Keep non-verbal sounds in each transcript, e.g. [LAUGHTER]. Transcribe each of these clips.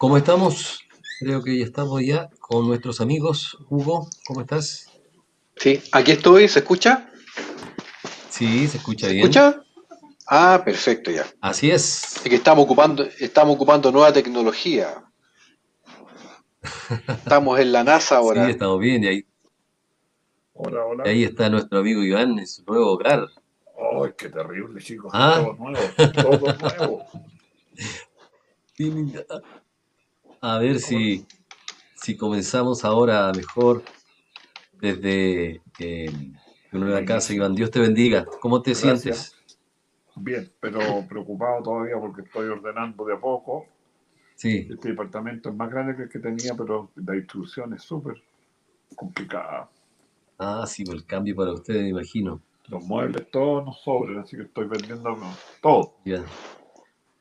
¿Cómo estamos? Creo que ya estamos ya con nuestros amigos. Hugo, ¿cómo estás? Sí, aquí estoy, ¿se escucha? Sí, se escucha ¿Se bien. escucha? Ah, perfecto ya. Así es. Es que estamos ocupando, estamos ocupando nueva tecnología. Estamos en la NASA [LAUGHS] ahora. Sí, estamos bien. Y ahí, Hola, hola. y ahí está nuestro amigo Iván en su nuevo hogar. Ay, qué terrible, chicos. Ah. Todo nuevo, todo nuevo. [LAUGHS] A ver si, si comenzamos ahora mejor desde eh, tu nueva casa, Iván. Dios te bendiga. ¿Cómo te Gracias. sientes? Bien, pero preocupado todavía porque estoy ordenando de a poco. Sí, Este departamento es más grande que el que tenía, pero la distribución es súper complicada. ah, sí, por el cambio para ustedes, me imagino. Los muebles todos nos sobran, así que estoy vendiendo todo. Ya.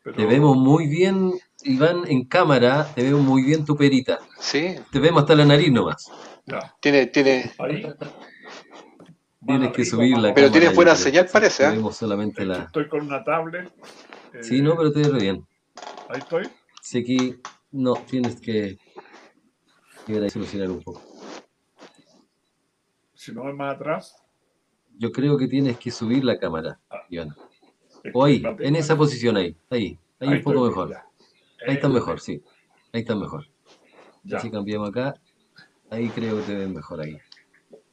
Pero Te vemos muy bien, Iván, en cámara. Te veo muy bien tu perita. Sí, Te vemos hasta la nariz nomás. ya, tiene, tiene, ahí. Tienes que subir la. Pero tienes buena señal, parece, ¿eh? vemos solamente que la... Estoy con una tablet. eh, Sí, no, pero te ves re bien. Ahí estoy. Sé que no, tienes que llegar a solucionar un poco. Si no es más atrás. Yo creo que tienes que subir la cámara, Ah. Iván. O ahí, en esa ahí. posición ahí, ahí, ahí un poco mejor. ya. Ahí está Eh, mejor, sí. Ahí está mejor. Ya. Si cambiamos acá, ahí creo que te ves mejor ahí.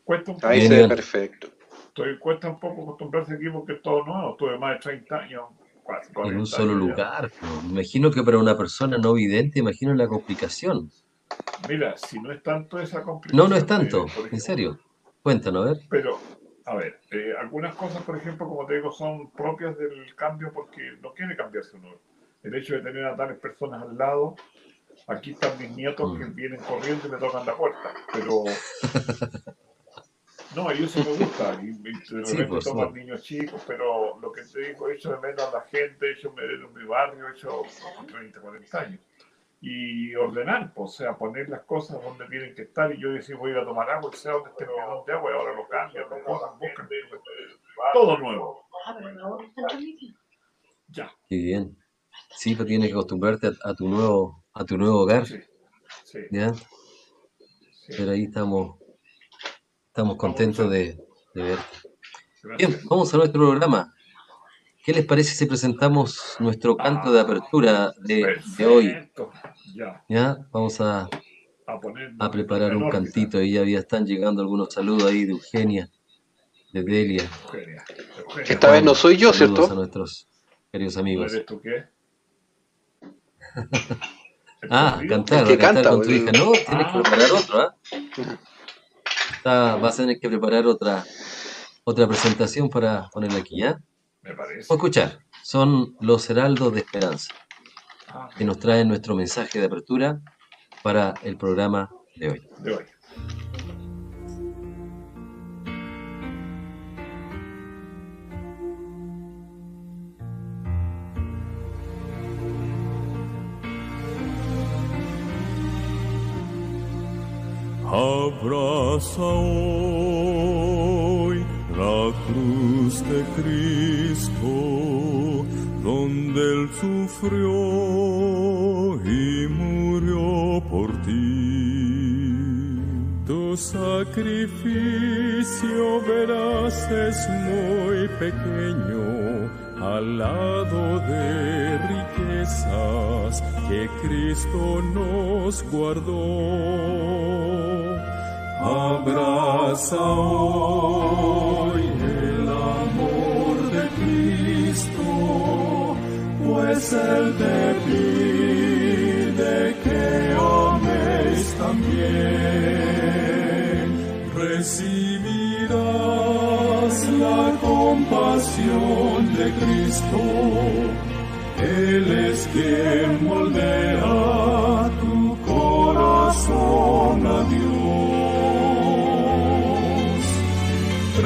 Cuesta un, Ahí Bien, se ve perfecto. estoy- cuesta un poco acostumbrarse aquí porque es todo nuevo. Tuve más de 30 años. casi En 40 un solo años lugar. Me imagino que para una persona no vidente, imagino la complicación. Mira, si no es tanto esa complicación. No, no es tanto, ejemplo, en serio. Cuéntanos, a ver. Pero, a ver, eh, algunas cosas, por ejemplo, como te digo, son propias del cambio porque no quiere cambiarse uno. El hecho de tener a tales personas al lado, aquí están mis nietos que Mm. vienen corriendo y me tocan la puerta, pero... [LAUGHS] No, y eso me gusta, y, y de Sí, por toman niños chicos, pero lo que te digo, hecho de menos a la gente, hecho de menos mi barrio, hecho con 30, 40 años. Y ordenar, pues, o sea, poner las cosas donde tienen que estar, y yo decir voy a ir a tomar agua, y sé dónde está el bidón de agua, y ahora lo cambian, lo cojan, buscan, todo nuevo. Ya, Qué bien. Sí, pero tienes que acostumbrarte a, a tu nuevo, a tu nuevo hogar, sí, sí, ¿ya? sí. Pero ahí estamos, estamos contentos de, de verte. Bien, vamos a nuestro programa. ¿Qué les parece si presentamos nuestro canto de apertura de, de hoy? Ya. Vamos a, a preparar un cantito y ya, ya están llegando algunos saludos ahí de Eugenia, de Delia. Esta vez no soy yo, Saludos a ¿cierto? nuestros queridos ¿no amigos. eres tú qué? [LAUGHS] Ah, cantar, cantar canta, con tu hija. No, tienes que Ah. preparar otro, ¿ah? Está- vas a tener que preparar otra, otra presentación para ponerla aquí, ¿ya? Me parece. A escuchar. Son los heraldos de esperanza Ah, que nos traen nuestro mensaje de apertura para el programa de hoy. de hoy. Abraza hoy la cruz de Cristo, donde Él sufrió y murió por ti. Tu sacrificio verás es muy pequeño al lado de riquezas que Cristo nos guardó. Abraza hoy el amor de Cristo, pues Él te pide que améis también. recibirás la compasión de Cristo. Él es quien moldea tu corazón a Dios.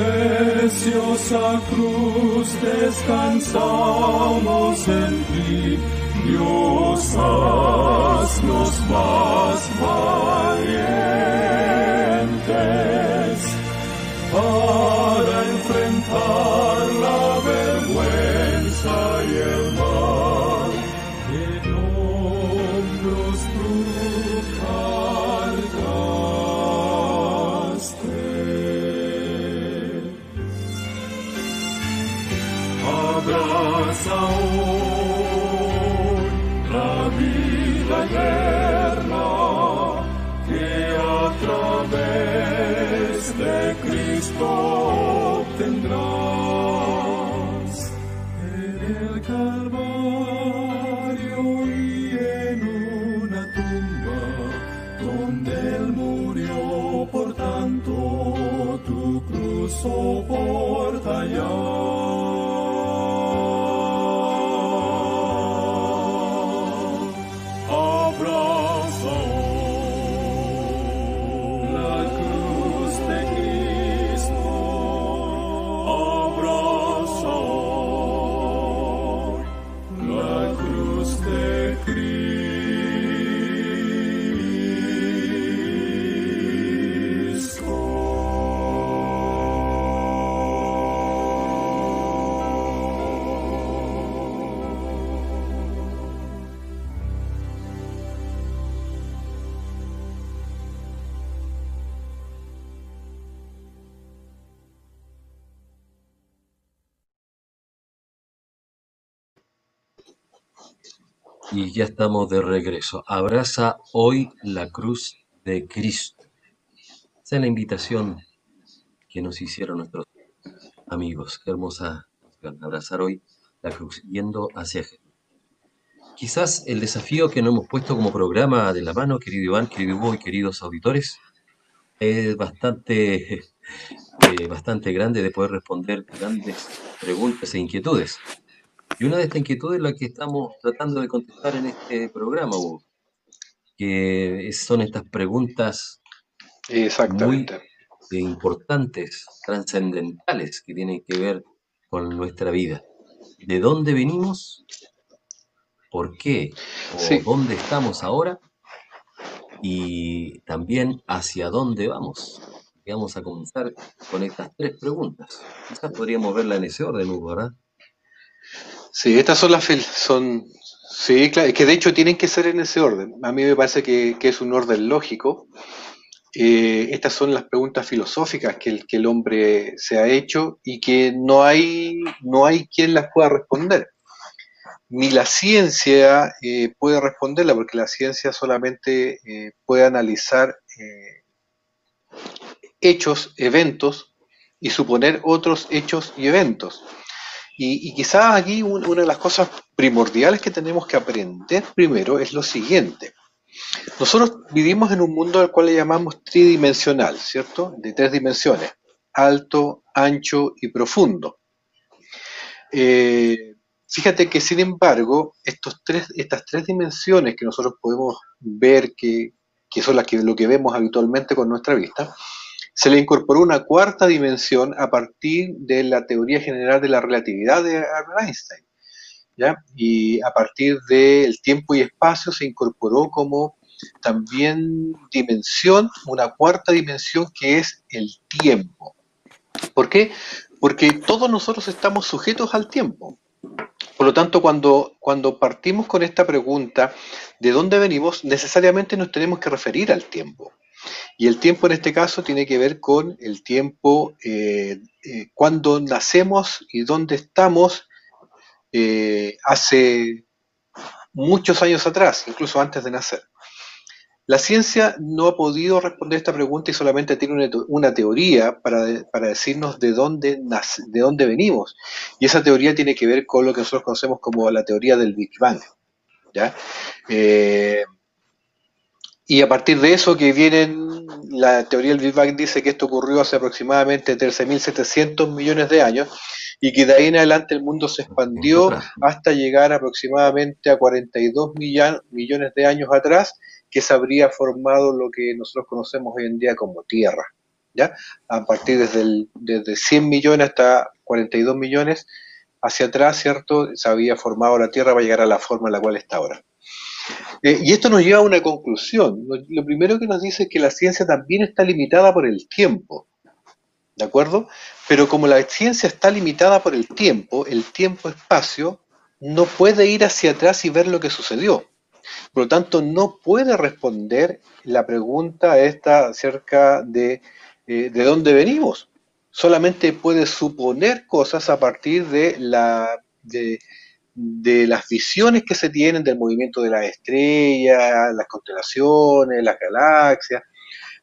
Preciosa cruz, descansamos en ti. Dios, haznos más valientes Y ya estamos de regreso. Abraza hoy la cruz de Cristo. Esa es la invitación que nos hicieron nuestros amigos. Qué hermosa. Abrazar hoy la cruz, yendo hacia Jesús. Quizás el desafío que nos hemos puesto como programa de la mano, querido Iván, querido Hugo y queridos auditores, es bastante, eh, bastante grande de poder responder grandes preguntas e inquietudes. Y una de estas inquietudes es la que estamos tratando de contestar en este programa, Hugo, que son estas preguntas muy Exactamente. eh, importantes, trascendentales, que tienen que ver con nuestra vida. ¿De dónde venimos? ¿Por qué? ¿O Sí, dónde estamos ahora? Y también hacia dónde vamos. Y vamos a comenzar con estas tres preguntas. Quizás podríamos verla en ese orden, Hugo, ¿verdad? Sí, estas son las son sí, claro, que de hecho tienen que ser en ese orden. A mí me parece que, que es un orden lógico. Eh, estas son las preguntas filosóficas que el, que el hombre se ha hecho y que no hay, no hay quien las pueda responder. Ni la ciencia eh, puede responderla, porque la ciencia solamente eh, puede analizar hechos, eventos y suponer otros hechos y eventos. Y, quizás aquí un- una de las cosas primordiales que tenemos que aprender primero es lo siguiente. Nosotros vivimos en un mundo al cual le llamamos tridimensional, ¿cierto? De tres dimensiones, alto, ancho y profundo. Eh, fíjate que sin embargo, estos tres, estas tres dimensiones que nosotros podemos ver, que, que son las que, lo que vemos habitualmente con nuestra vista, se le incorporó una cuarta dimensión a partir de la teoría general de la relatividad de Einstein. ¿ya? Y a partir del tiempo y espacio se incorporó como también dimensión, una cuarta dimensión que es el tiempo. ¿Por qué? Porque todos nosotros estamos sujetos al tiempo. Por lo tanto, cuando, cuando partimos con esta pregunta, ¿de dónde venimos? Necesariamente nos tenemos que referir al tiempo. Y el tiempo en este caso tiene que ver con el tiempo eh, eh, cuando nacemos y dónde estamos eh, hace muchos años atrás, incluso antes de nacer. La ciencia no ha podido responder esta pregunta y solamente tiene una, una teoría para, para, decirnos de dónde, nace, de dónde venimos. Y esa teoría tiene que ver con lo que nosotros conocemos como la teoría del Big Bang. ¿ya? Y a partir de eso que vienen, la teoría del Big Bang dice que esto ocurrió hace aproximadamente 13.700 millones de años y que de ahí en adelante el mundo se expandió hasta llegar aproximadamente a 42 millones de años atrás, que se habría formado lo que nosotros conocemos hoy en día como Tierra. ¿ya? A partir desde, el, desde 100 millones hasta 42 millones hacia atrás, ¿cierto? Se había formado la Tierra para llegar a la forma en la cual está ahora. Eh, y esto nos lleva a una conclusión. Lo, primero que nos dice es que la ciencia también está limitada por el tiempo. ¿De acuerdo? Pero como la ciencia está limitada por el tiempo, el tiempo-espacio no puede ir hacia atrás y ver lo que sucedió. Por lo tanto, no puede responder la pregunta esta acerca de eh, de dónde venimos. Solamente puede suponer cosas a partir de, la, de, de las visiones que se tienen del movimiento de las estrellas, las constelaciones, las galaxias,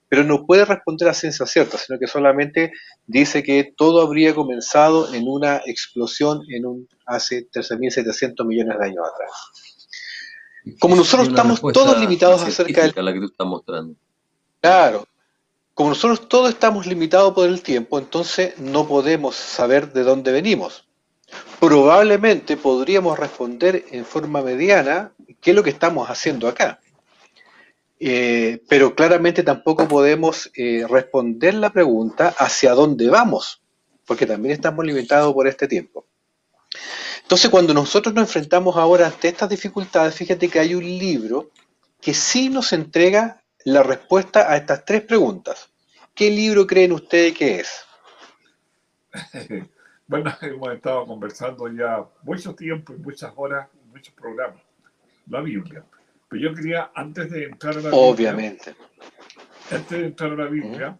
pero no puede responder a ciencia cierta, sino que solamente dice que todo habría comenzado en una explosión en un hace 13.700 millones de años atrás. Como nosotros estamos todos limitados acerca de la que tú estás mostrando. Claro. Como nosotros todos estamos limitados por el tiempo, entonces no podemos saber de dónde venimos. Probablemente podríamos responder en forma mediana qué es lo que estamos haciendo acá. Eh, pero claramente tampoco podemos eh, responder la pregunta hacia dónde vamos, porque también estamos limitados por este tiempo. Entonces, cuando nosotros nos enfrentamos ahora ante estas dificultades, fíjate que hay un libro que sí nos entrega la respuesta a estas tres preguntas. ¿Qué libro creen ustedes que es? [LAUGHS] Bueno, [LAUGHS] hemos estado conversando ya mucho tiempo y muchas horas, muchos programas. La Biblia. Pero yo quería, antes de entrar a la Obviamente. Biblia, antes de entrar a la Biblia,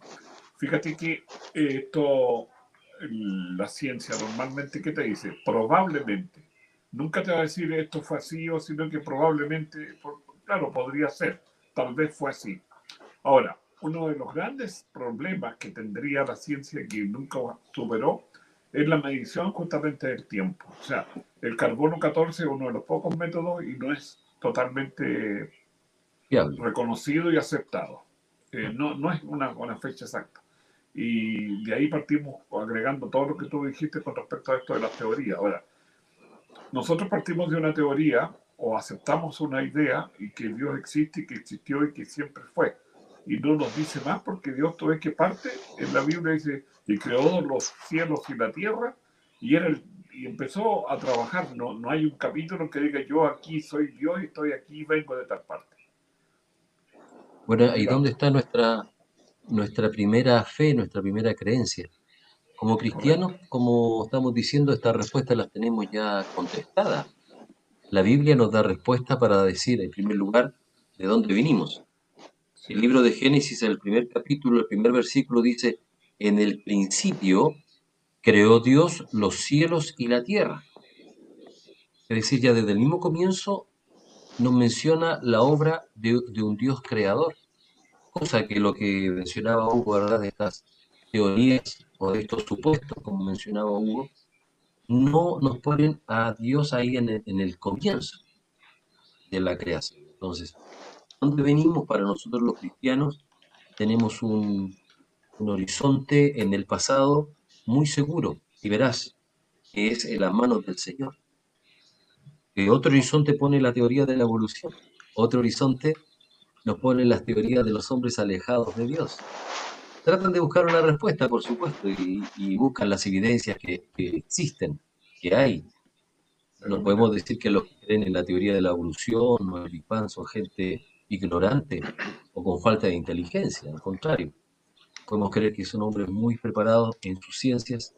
fíjate que esto, la ciencia normalmente, ¿qué te dice? Probablemente. Nunca te va a decir esto fue así o sino que probablemente, claro, podría ser, tal vez fue así. Ahora, uno de los grandes problemas que tendría la ciencia que nunca superó es la medición justamente del tiempo. O sea, el carbono 14 es uno de los pocos métodos y no es totalmente Fiable. reconocido y aceptado. Eh, no, no es una, una fecha exacta. Y de ahí partimos agregando todo lo que tú dijiste con respecto a esto de las teorías. Ahora, nosotros partimos de una teoría o aceptamos una idea y que Dios existe y que existió y que siempre fue. Y no nos dice más porque Dios todo es que parte, en la Biblia dice, y creó los cielos y la tierra, y, era el- y empezó a trabajar. No, no hay un capítulo que diga yo aquí soy Dios y estoy aquí, vengo de tal parte. Bueno, ¿y dónde está nuestra, nuestra primera fe, nuestra primera creencia? Como cristianos, como estamos diciendo, estas respuestas las tenemos ya contestadas. La Biblia nos da respuesta para decir, en primer lugar, de dónde venimos. El libro de Génesis, el primer capítulo, el primer versículo dice, en el principio creó Dios los cielos y la tierra. Es decir, ya desde el mismo comienzo nos menciona la obra de, de un Dios creador. Cosa que lo que mencionaba Hugo, ¿verdad? De estas teorías o de estos supuestos, como mencionaba Hugo, no nos ponen a Dios ahí en el, en el comienzo de la creación. Entonces, ¿dónde venimos para nosotros los cristianos? Tenemos un, horizonte en el pasado muy seguro y verás que es en las manos del Señor. Otro horizonte pone la teoría de la evolución, otro horizonte nos pone las teorías de los hombres alejados de Dios. Tratan de buscar una respuesta, por supuesto, y, buscan las evidencias que, existen, que hay. No podemos decir que los que creen en la teoría de la evolución o el Big son gente ignorante o con falta de inteligencia, al contrario. Podemos creer que son hombres muy preparados en sus ciencias,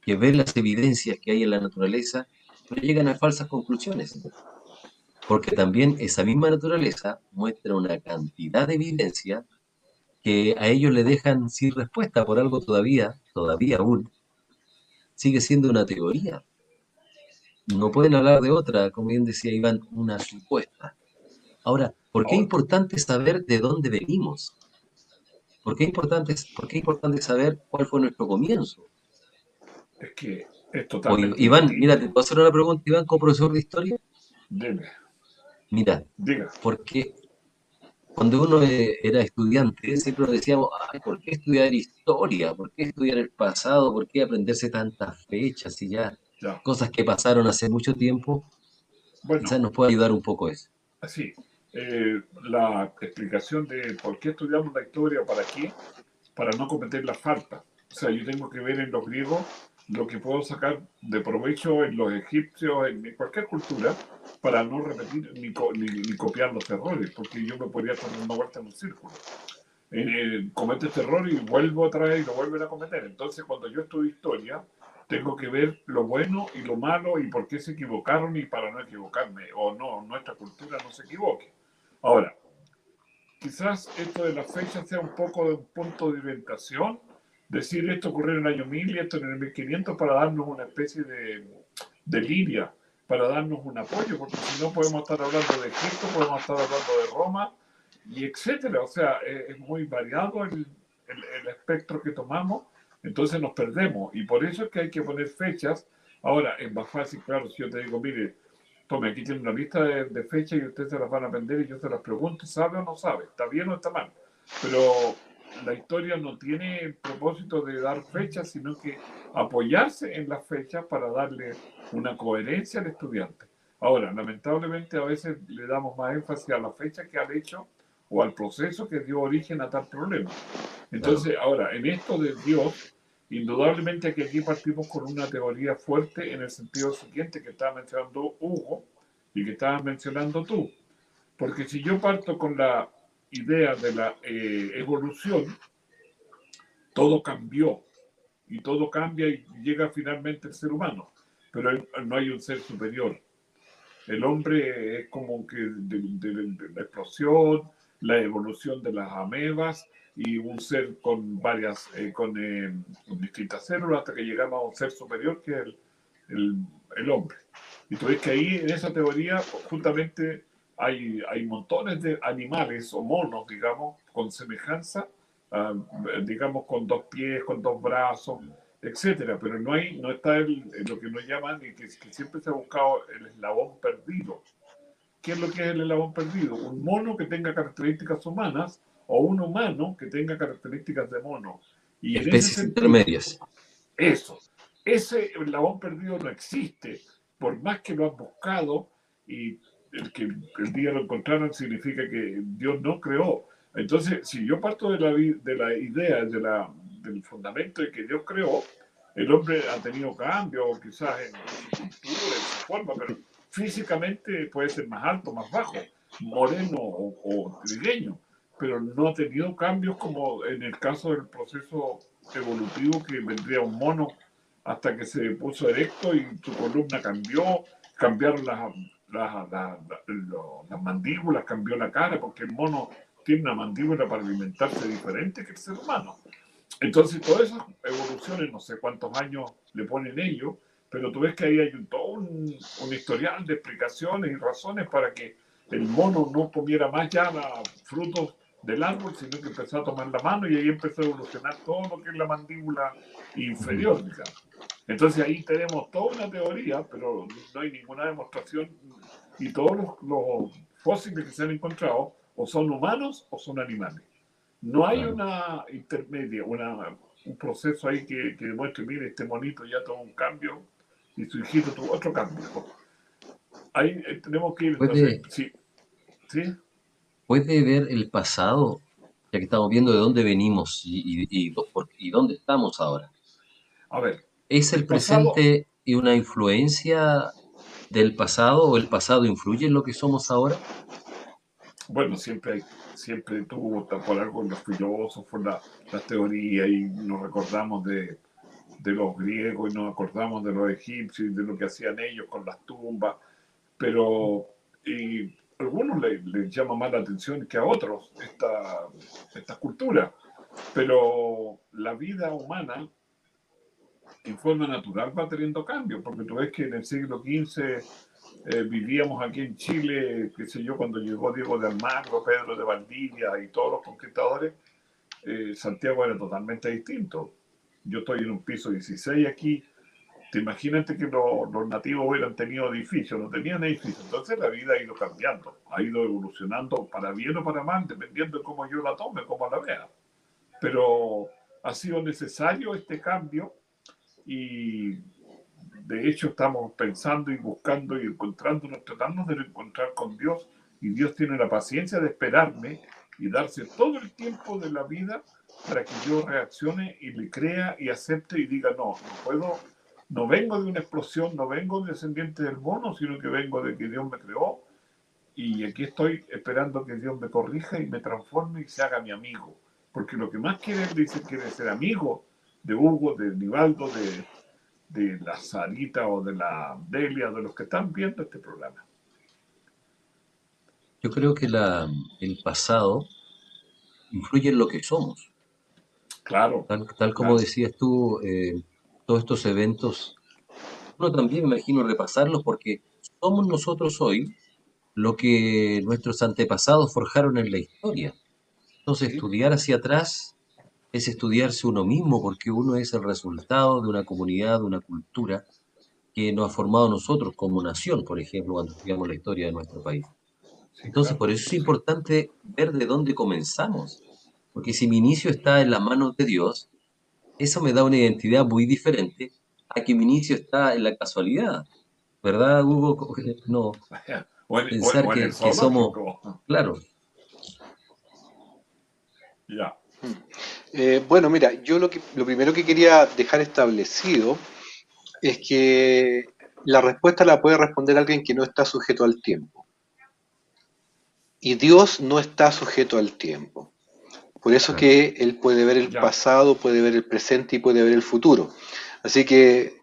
que ven las evidencias que hay en la naturaleza, pero llegan a falsas conclusiones. Porque también esa misma naturaleza muestra una cantidad de evidencia que a ellos le dejan sin respuesta por algo todavía, todavía aún, sigue siendo una teoría. No pueden hablar de otra, como bien decía Iván, una supuesta. Ahora, ¿por qué es importante saber de dónde venimos? ¿Por qué es importante, por qué es importante saber cuál fue nuestro comienzo? Es que es totalmente. Iván, mira, te puedo hacer una pregunta, Iván, como profesor de historia. Dime, Mira, diga. ¿por qué, cuando uno eh, era estudiante, siempre nos decíamos, Ay, ¿por qué estudiar historia? ¿Por qué estudiar el pasado? ¿Por qué aprenderse tantas fechas y ya Ya. cosas que pasaron hace mucho tiempo? Bueno, Quizás nos puede ayudar un poco eso. así, eh, la explicación de por qué estudiamos la historia, para qué, para no cometer las faltas. O sea, yo tengo que ver en los griegos lo que puedo sacar de provecho en los egipcios, en cualquier cultura, para no repetir ni, co- ni- ni copiar los errores, porque yo me podría estar dando vuelta en un círculo. Eh, eh, cometo este error y vuelvo otra vez y lo vuelven a cometer. Entonces, cuando yo estudio historia, tengo que ver lo bueno y lo malo y por qué se equivocaron y para no equivocarme, o no, nuestra cultura no se equivoque. Ahora, quizás esto de las fechas sea un poco de un punto de orientación, decir esto ocurrió en el año 1000 y esto en el 1500 para darnos una especie de, de línea, para darnos un apoyo, porque si no podemos estar hablando de Egipto, podemos estar hablando de Roma, y etcétera. O sea, es, es muy variado el, el, el espectro que tomamos, entonces nos perdemos, y por eso es que hay que poner fechas. Ahora, es más fácil, claro, si yo te digo, mire, tome, aquí tiene una lista de, de fechas y ustedes se las van a aprender y yo se las pregunto, ¿sabe o no sabe? ¿Está bien o está mal? Pero la historia no tiene el propósito de dar fechas, sino que apoyarse en las fechas para darle una coherencia al estudiante. Ahora, lamentablemente a veces le damos más énfasis a la fecha que al hecho o al proceso que dio origen a tal problema. Entonces, ahora, en esto de Dios, indudablemente que aquí partimos con una teoría fuerte en el sentido siguiente que estaba mencionando Hugo y que estabas mencionando tú. Porque si yo parto con la idea de la eh, evolución, todo cambió y todo cambia y llega finalmente el ser humano, pero no hay un ser superior. El hombre es como que de, de- de la explosión, la evolución de las amebas y un ser con varias, eh, con, eh, con distintas células hasta que llegamos a un ser superior que es el, el- el hombre. Y tú ves que ahí en esa teoría justamente hay, hay montones de animales o monos, digamos, con semejanza, ah, digamos, con dos pies, con dos brazos, etcétera, pero no hay, no está el, lo que nos llaman y que, que siempre se ha buscado el eslabón perdido. ¿Qué es lo que es el eslabón perdido? Un mono que tenga características humanas o un humano que tenga características de mono. Y Especies sentido, intermedias. eso. Ese eslabón perdido no existe. Por más que lo han buscado y el que el día lo encontraron significa que Dios no creó. Entonces, si yo parto de la, de la idea, de la, del fundamento de que Dios creó, el hombre ha tenido cambios, quizás en su cultura, en su forma, pero físicamente puede ser más alto, más bajo, moreno o, o trigueño, pero no ha tenido cambios como en el caso del proceso evolutivo que vendría un mono hasta que se puso erecto y su columna cambió, cambiaron las, las, las, las mandíbulas, cambió la cara, porque el mono tiene una mandíbula para alimentarse diferente que el ser humano. Entonces, todas esas evoluciones, no sé cuántos años le ponen ellos, pero tú ves que ahí hay un, todo un, un historial de explicaciones y razones para que el mono no comiera más ya frutos del árbol, sino que empezó a tomar la mano y ahí empezó a evolucionar todo lo que es la mandíbula inferior, digamos. Entonces ahí tenemos toda una teoría, pero no hay ninguna demostración y todos los, los fósiles que se han encontrado o son humanos o son animales. No hay una intermedia, una, un proceso ahí que, que demuestre, mire, este monito ya tuvo un cambio y su hijito tuvo otro cambio. Ahí eh, tenemos que ir, entonces, sí, sí, puede ver el pasado, ya que estamos viendo de dónde venimos y, y- y y dónde estamos ahora. a ver, ¿Es el El pasado- presente y una influencia del pasado o el pasado influye en lo que somos ahora? Bueno, siempre siempre tuvo por algo los filósofos, la, las teorías, y nos recordamos de, de los griegos y nos acordamos de los egipcios y de lo que hacían ellos con las tumbas, pero y algunos les, llama más la atención que a otros esta, esta cultura, pero la vida humana en forma natural va teniendo cambios, porque tú ves que en el siglo XV eh, vivíamos aquí en Chile, qué sé yo, cuando llegó Diego de Almagro, Pedro de Valdivia y todos los conquistadores, eh, Santiago era totalmente distinto. Yo estoy en un piso 16 aquí imagínate que lo- los nativos hubieran tenido edificios, no tenían edificios. Entonces la vida ha ido cambiando, ha ido evolucionando para bien o para mal, dependiendo de cómo yo la tome, cómo la vea. Pero ha sido necesario este cambio y de hecho estamos pensando y buscando y encontrándonos, tratando de encontrar con Dios y Dios tiene la paciencia de esperarme y darse todo el tiempo de la vida para que yo reaccione y le crea y acepte y diga, no, no puedo, no vengo de una explosión, no vengo descendiente del mono, sino que vengo de que Dios me creó y aquí estoy esperando que Dios me corrija y me transforme y se haga mi amigo. Porque lo que más quiere, dice, quiere ser amigo de Hugo, de Nivaldo, de, de la Sarita o de la Delia, de los que están viendo este programa. Yo creo que la, el pasado influye en lo que somos. Claro, Tal, tal como claro. decías tú, eh, todos estos eventos, uno también me imagino repasarlos porque somos nosotros hoy lo que nuestros antepasados forjaron en la historia. Entonces, estudiar hacia atrás es estudiarse uno mismo porque uno es el resultado de una comunidad, de una cultura que nos ha formado nosotros como nación, por ejemplo, cuando estudiamos la historia de nuestro país. Entonces, por eso es importante ver de dónde comenzamos, porque si mi inicio está en las manos de Dios, eso me da una identidad muy diferente a que mi inicio está en la casualidad, ¿verdad, Hugo? [LAUGHS] No, [LAUGHS] O en, o- pensar que, somos, claro, Ya. Eh, bueno, mira, yo lo, que, lo primero que quería dejar establecido es que la respuesta la puede responder alguien que no está sujeto al tiempo. Y Dios no está sujeto al tiempo. Por eso que Él puede ver el pasado, puede ver el presente y puede ver el futuro. Así que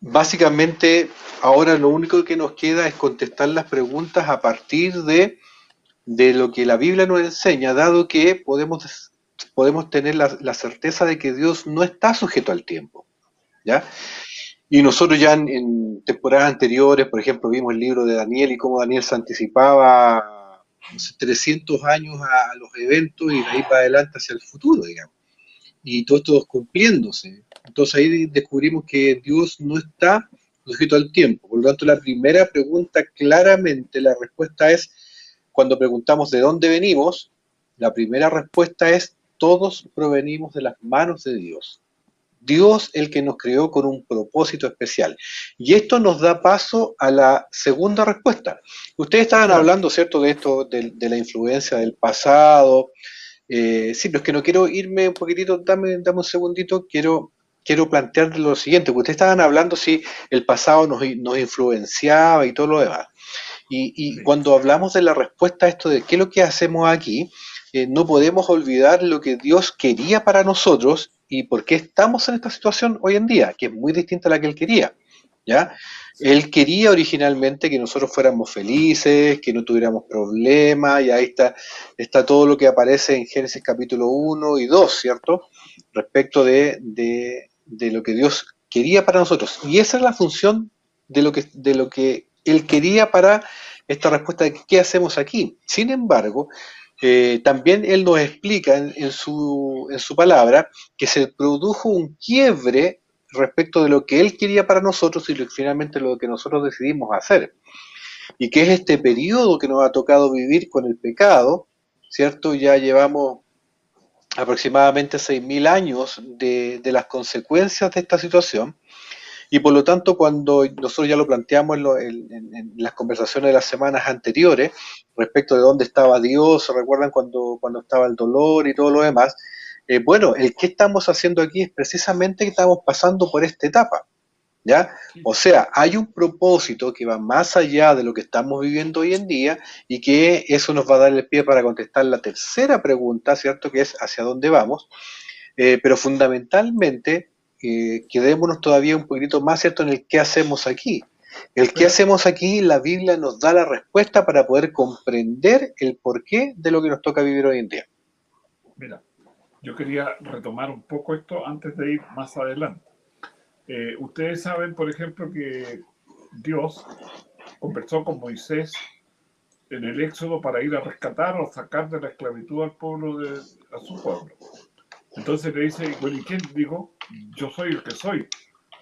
básicamente ahora lo único que nos queda es contestar las preguntas a partir de, de lo que la Biblia nos enseña, dado que podemos, podemos tener la, la certeza de que Dios no está sujeto al tiempo. ¿ya? Y nosotros ya en, en temporadas anteriores, por ejemplo, vimos el libro de Daniel y cómo Daniel se anticipaba 300 años a, los eventos y de ahí para adelante hacia el futuro, digamos. Y todo esto cumpliéndose. Entonces ahí descubrimos que Dios no está sujeto al tiempo. Por lo tanto, la primera pregunta claramente, la respuesta es, cuando preguntamos de dónde venimos, la primera respuesta es, todos provenimos de las manos de Dios. Dios el que nos creó con un propósito especial. Y esto nos da paso a la segunda respuesta. Ustedes estaban hablando, ¿cierto?, de esto, de, de la influencia del pasado. Eh, sí, pero es que no quiero irme un poquitito, dame, dame un segundito, quiero, quiero plantear lo siguiente, porque ustedes estaban hablando si el pasado nos, nos influenciaba y todo lo demás. Y, y Sí. cuando hablamos de la respuesta a esto de qué es lo que hacemos aquí, eh, no podemos olvidar lo que Dios quería para nosotros y por qué estamos en esta situación hoy en día, que es muy distinta a la que Él quería. ¿ya? Él quería originalmente que nosotros fuéramos felices, que no tuviéramos problemas, y ahí está, está todo lo que aparece en Génesis capítulo 1 y 2, ¿cierto? Respecto de, de, lo que Dios quería para nosotros. Y esa es la función de lo que, de lo que Él quería para esta respuesta de qué hacemos aquí. Sin embargo, eh, también Él nos explica en, su, en su palabra que se produjo un quiebre respecto de lo que Él quería para nosotros y lo, finalmente lo que nosotros decidimos hacer. Y que es este periodo que nos ha tocado vivir con el pecado, ¿cierto? Ya llevamos aproximadamente 6.000 años de, de, las consecuencias de esta situación. Y por lo tanto, cuando nosotros ya lo planteamos en, lo, en, en, en, las conversaciones de las semanas anteriores, respecto de dónde estaba Dios, recuerdan cuando, cuando estaba el dolor y todo lo demás, eh, bueno, el que estamos haciendo aquí es precisamente que estamos pasando por esta etapa. ¿Ya? O sea, hay un propósito que va más allá de lo que estamos viviendo hoy en día y que eso nos va a dar el pie para contestar la tercera pregunta, ¿cierto? Que es hacia dónde vamos. Eh, pero fundamentalmente, quedémonos todavía un poquito más, ¿cierto? En el qué hacemos aquí. El qué hacemos aquí, la Biblia nos da la respuesta para poder comprender el porqué de lo que nos toca vivir hoy en día. Mira, yo quería retomar un poco esto antes de ir más adelante. Eh, ustedes saben, por ejemplo, que Dios conversó con Moisés en el Éxodo para ir a rescatar o sacar de la esclavitud al pueblo de a su pueblo. Entonces le dice, bueno, ¿y quién digo? Yo soy el que soy.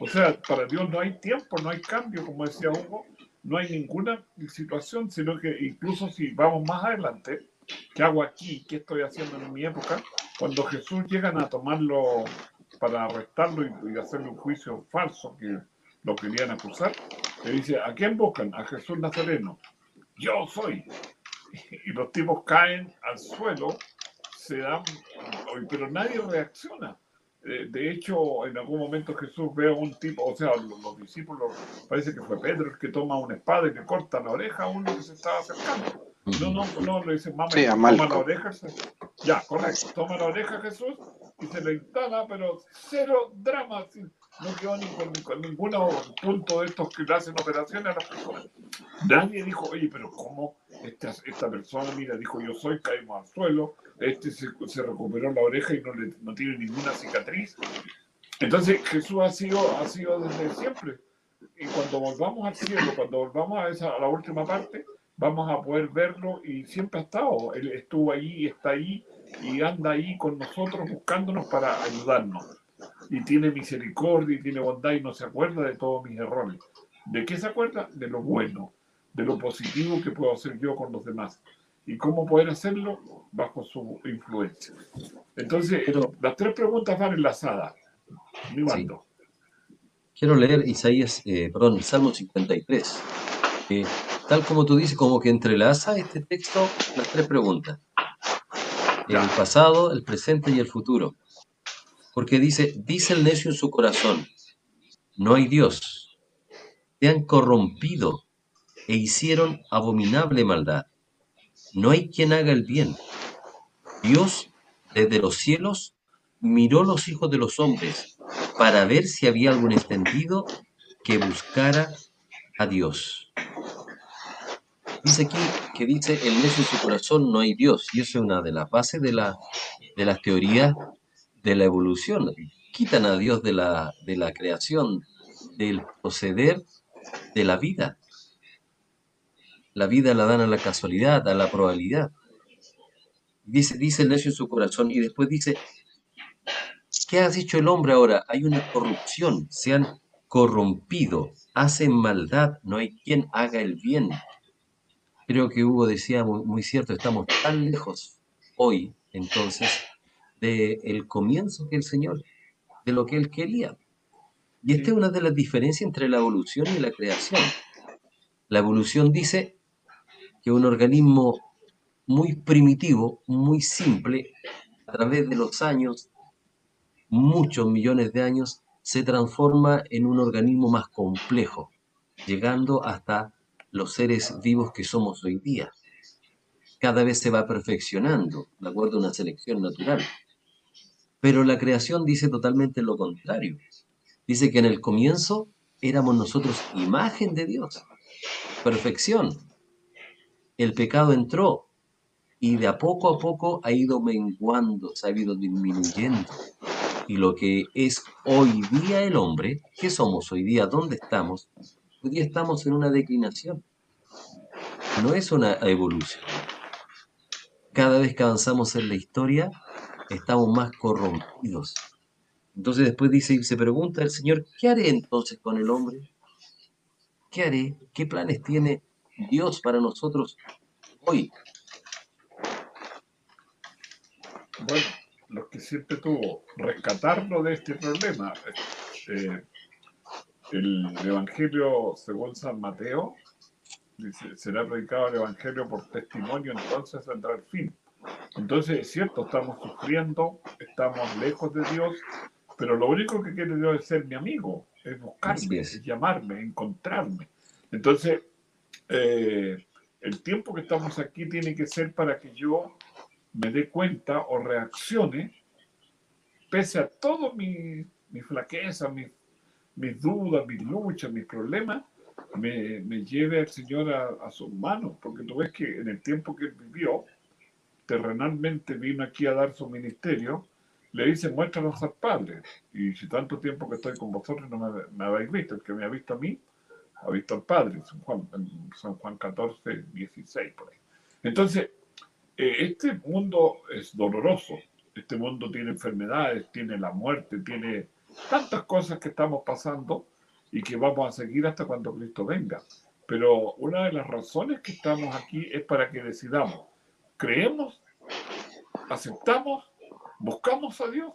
O sea, para Dios no hay tiempo, no hay cambio, como decía Hugo, no hay ninguna situación, sino que incluso si vamos más adelante, ¿qué hago aquí? ¿Qué estoy haciendo en mi época? Cuando Jesús llegan a tomarlo para arrestarlo y, y hacerle un juicio falso que lo querían acusar, le dice, ¿a quién buscan? A Jesús Nazareno. Yo soy. Y los tipos caen al suelo, se dan, pero nadie reacciona. Eh, De hecho, en algún momento Jesús ve a un tipo, o sea, los, los discípulos, parece que fue Pedro el que toma una espada y le corta la oreja a uno que se estaba acercando. No, no, no, le dice, mamá, Sí, toma la oreja. Ya, correcto, toma la oreja Jesús y se le instala, pero cero drama, no quedó ni con, con ningún punto de estos que le hacen operaciones a las personas. Nadie dijo, oye, pero ¿cómo esta, esta persona, mira, dijo, yo soy, caímos al suelo, este se, se recuperó la oreja y no, le, no tiene ninguna cicatriz? Entonces Jesús ha sido, ha sido desde siempre. Y cuando volvamos al cielo, cuando volvamos a, esa, a la última parte, vamos a poder verlo y siempre ha estado. Él estuvo ahí, está ahí y anda ahí con nosotros buscándonos para ayudarnos. Y tiene misericordia y tiene bondad y no se acuerda de todos mis errores. ¿De qué se acuerda? De lo bueno, de lo positivo que puedo hacer yo con los demás. ¿Y cómo poder hacerlo? Bajo su influencia. Entonces, Pero- las tres preguntas van enlazadas. Mi Sí. mando. Quiero leer Isaías, eh, perdón, Salmo 53. que, tal como tú dices, como que entrelaza este texto las tres preguntas. El Ya. pasado, el presente y el futuro. Porque dice, dice el necio en su corazón, no hay Dios. Te han corrompido e hicieron abominable maldad. No hay quien haga el bien. Dios desde los cielos miró los hijos de los hombres para ver si había algún extendido que buscara a Dios. Dice aquí que dice el necio en su corazón no hay Dios y eso es una de las bases de, la, de las teorías de la evolución. Quitan a Dios de la, de la creación, del proceder de la vida. La vida la dan a la casualidad, a la probabilidad. Dice, dice necio en su corazón y después dice, ¿qué has hecho el hombre ahora? Hay una corrupción, se han corrompido, hacen maldad, no hay quien haga el bien. Creo que Hugo decía muy, muy cierto, estamos tan lejos hoy, entonces, del comienzo que el Señor, de lo que Él quería. Y esta es una de las diferencias entre la evolución y la creación. La evolución dice que un organismo muy primitivo, muy simple, a través de los años, muchos millones de años, se transforma en un organismo más complejo, llegando hasta los seres vivos que somos hoy día. Cada vez se va perfeccionando, de acuerdo a una selección natural. Pero la creación dice totalmente lo contrario. Dice que en el comienzo éramos nosotros imagen de Dios, perfección. El pecado entró y de a poco a poco ha ido menguando, se ha ido disminuyendo. Y lo que es hoy día el hombre, ¿qué somos hoy día? ¿Dónde estamos? Hoy día estamos en una declinación. No es una evolución. Cada vez que avanzamos en la historia, estamos más corrompidos. Entonces después dice, se pregunta el Señor, ¿qué haré entonces con el hombre? ¿Qué haré? ¿Qué planes tiene Dios para nosotros hoy? Bueno, lo que siempre tuvo, rescatarlo de este problema. Eh, el Evangelio según San Mateo, dice, será predicado el Evangelio por testimonio, entonces vendrá el fin. Entonces, es cierto, estamos sufriendo, estamos lejos de Dios, pero lo único que quiere Dios es ser mi amigo, es buscarme, es. es llamarme, encontrarme. Entonces, eh, el tiempo que estamos aquí tiene que ser para que yo me dé cuenta o reaccione, pese a todas mis mi flaquezas, mis, mis dudas, mis luchas, mis problemas, me, me lleve al Señor a, a sus manos, porque tú ves que en el tiempo que vivió, terrenalmente vino aquí a dar su ministerio, le dice, muéstranos al Padre. Y si tanto tiempo que estoy con vosotros no me, me habéis visto, el que me ha visto a mí, visto al Padre, San Juan, San Juan 14, 16, por ahí. Entonces, eh, este mundo es doloroso, este mundo tiene enfermedades, tiene la muerte, tiene tantas cosas que estamos pasando y que vamos a seguir hasta cuando Cristo venga. Pero una de las razones que estamos aquí es para que decidamos, creemos, aceptamos, buscamos a Dios,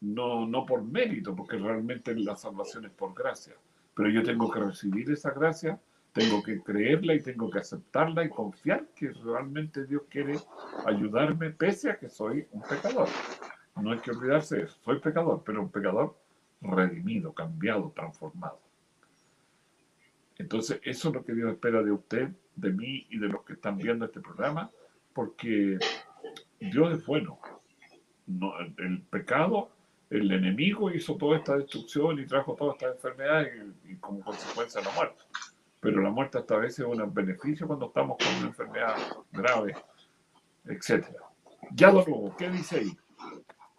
no, no por mérito, porque realmente la salvación es por gracia, pero yo tengo que recibir esa gracia, tengo que creerla y tengo que aceptarla y confiar que realmente Dios quiere ayudarme pese a que soy un pecador. No hay que olvidarse eso, soy pecador, pero un pecador redimido, cambiado, transformado. Entonces, eso es lo que Dios espera de usted, de mí y de los que están viendo este programa, porque Dios es bueno. No, el pecado, el enemigo hizo toda esta destrucción y trajo todas estas enfermedades y, como consecuencia la muerte. Pero la muerte hasta a veces es un beneficio cuando estamos con una enfermedad grave, etc. Ya lo luego, ¿qué dice ahí?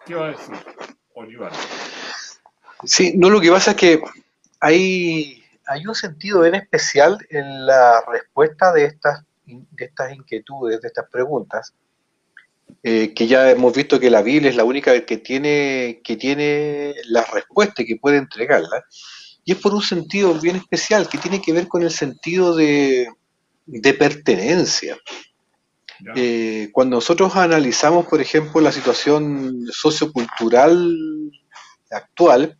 ¿Qué va a decir Olivar? Sí, no, lo que pasa es que hay, hay un sentido bien especial en la respuesta de estas, de estas inquietudes, de estas preguntas, eh, que ya hemos visto que la Biblia es la única que tiene, que tiene las respuestas y que puede entregarlas, y es por un sentido bien especial, que tiene que ver con el sentido de, de pertenencia. Eh, cuando nosotros analizamos, por ejemplo, la situación sociocultural actual,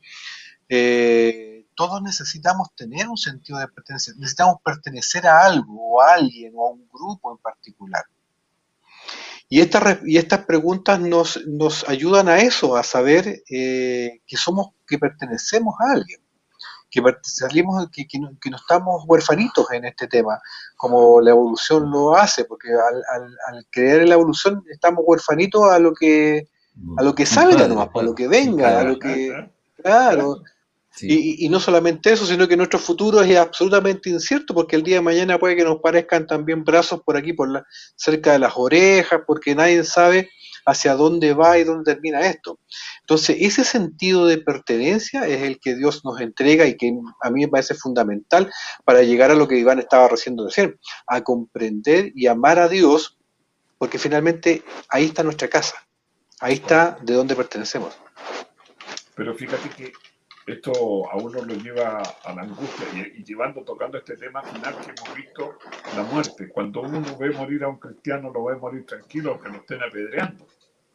eh, todos necesitamos tener un sentido de pertenencia, necesitamos pertenecer a algo o a alguien o a un grupo en particular. Y, esta y estas preguntas nos, nos ayudan a eso, a saber eh, que somos, que pertenecemos a alguien, que, salimos, que, que no, que no estamos huerfanitos en este tema, como la evolución lo hace, porque al, al- al creer en la evolución estamos huerfanitos a lo que, a lo que salga Padre, nomás, a lo que venga, a lo que, claro, Sí. y, no solamente eso, sino que nuestro futuro es absolutamente incierto, porque el día de mañana puede que nos parezcan también brazos por aquí, por la, cerca de las orejas, porque nadie sabe hacia dónde va y dónde termina esto. Entonces, ese sentido de pertenencia es el que Dios nos entrega y que a mí me parece fundamental para llegar a lo que Iván estaba recién decir, a comprender y amar a Dios, porque finalmente ahí está nuestra casa, ahí está de dónde pertenecemos. Pero fíjate que esto a uno lo lleva a la angustia y, y llevando, tocando este tema final que hemos visto, la muerte. Cuando uno ve morir a un cristiano, lo ve morir tranquilo, aunque lo estén apedreando.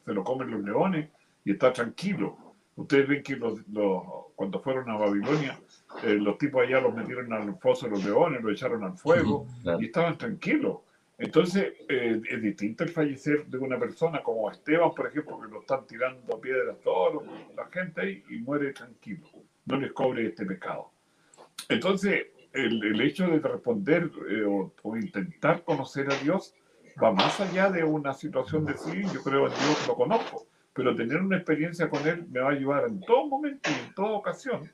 Se lo comen los leones y está tranquilo. Ustedes ven que los, los- cuando fueron a Babilonia, eh, los tipos allá los metieron al foso de los leones, los echaron al fuego Claro. y estaban tranquilos. Entonces, eh, es distinto el fallecer de una persona como Esteban, por ejemplo, que lo están tirando piedras todos la gente ahí y muere tranquilo. No les cobre este pecado. Entonces, el, el hecho de responder eh, o, o intentar conocer a Dios va más allá de una situación de sí, yo creo en Dios, lo conozco, pero tener una experiencia con Él me va a ayudar en todo momento y en toda ocasión,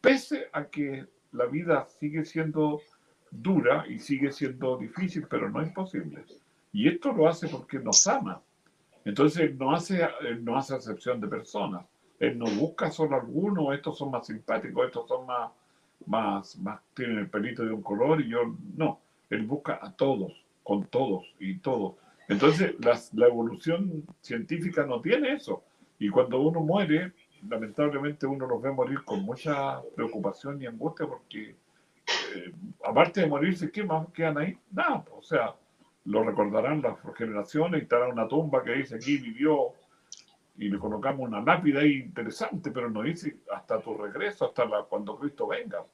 pese a que la vida sigue siendo dura y sigue siendo difícil, pero no imposible. Y esto lo hace porque nos ama. Entonces no hace, él no hace acepción de personas. Él no busca solo algunos, estos son más simpáticos, estos son más, más, más, tienen el pelito de un color y yo no. Él busca a todos, con todos y todos. Entonces las- la evolución científica no tiene eso. Y cuando uno muere, lamentablemente uno los ve morir con mucha preocupación y angustia porque eh, aparte de morirse, ¿qué más quedan ahí? Nada, o sea, lo recordarán las generaciones y estará una tumba que dice aquí vivió y le colocamos una lápida ahí interesante, pero no dice hasta tu regreso, hasta cuando Cristo venga.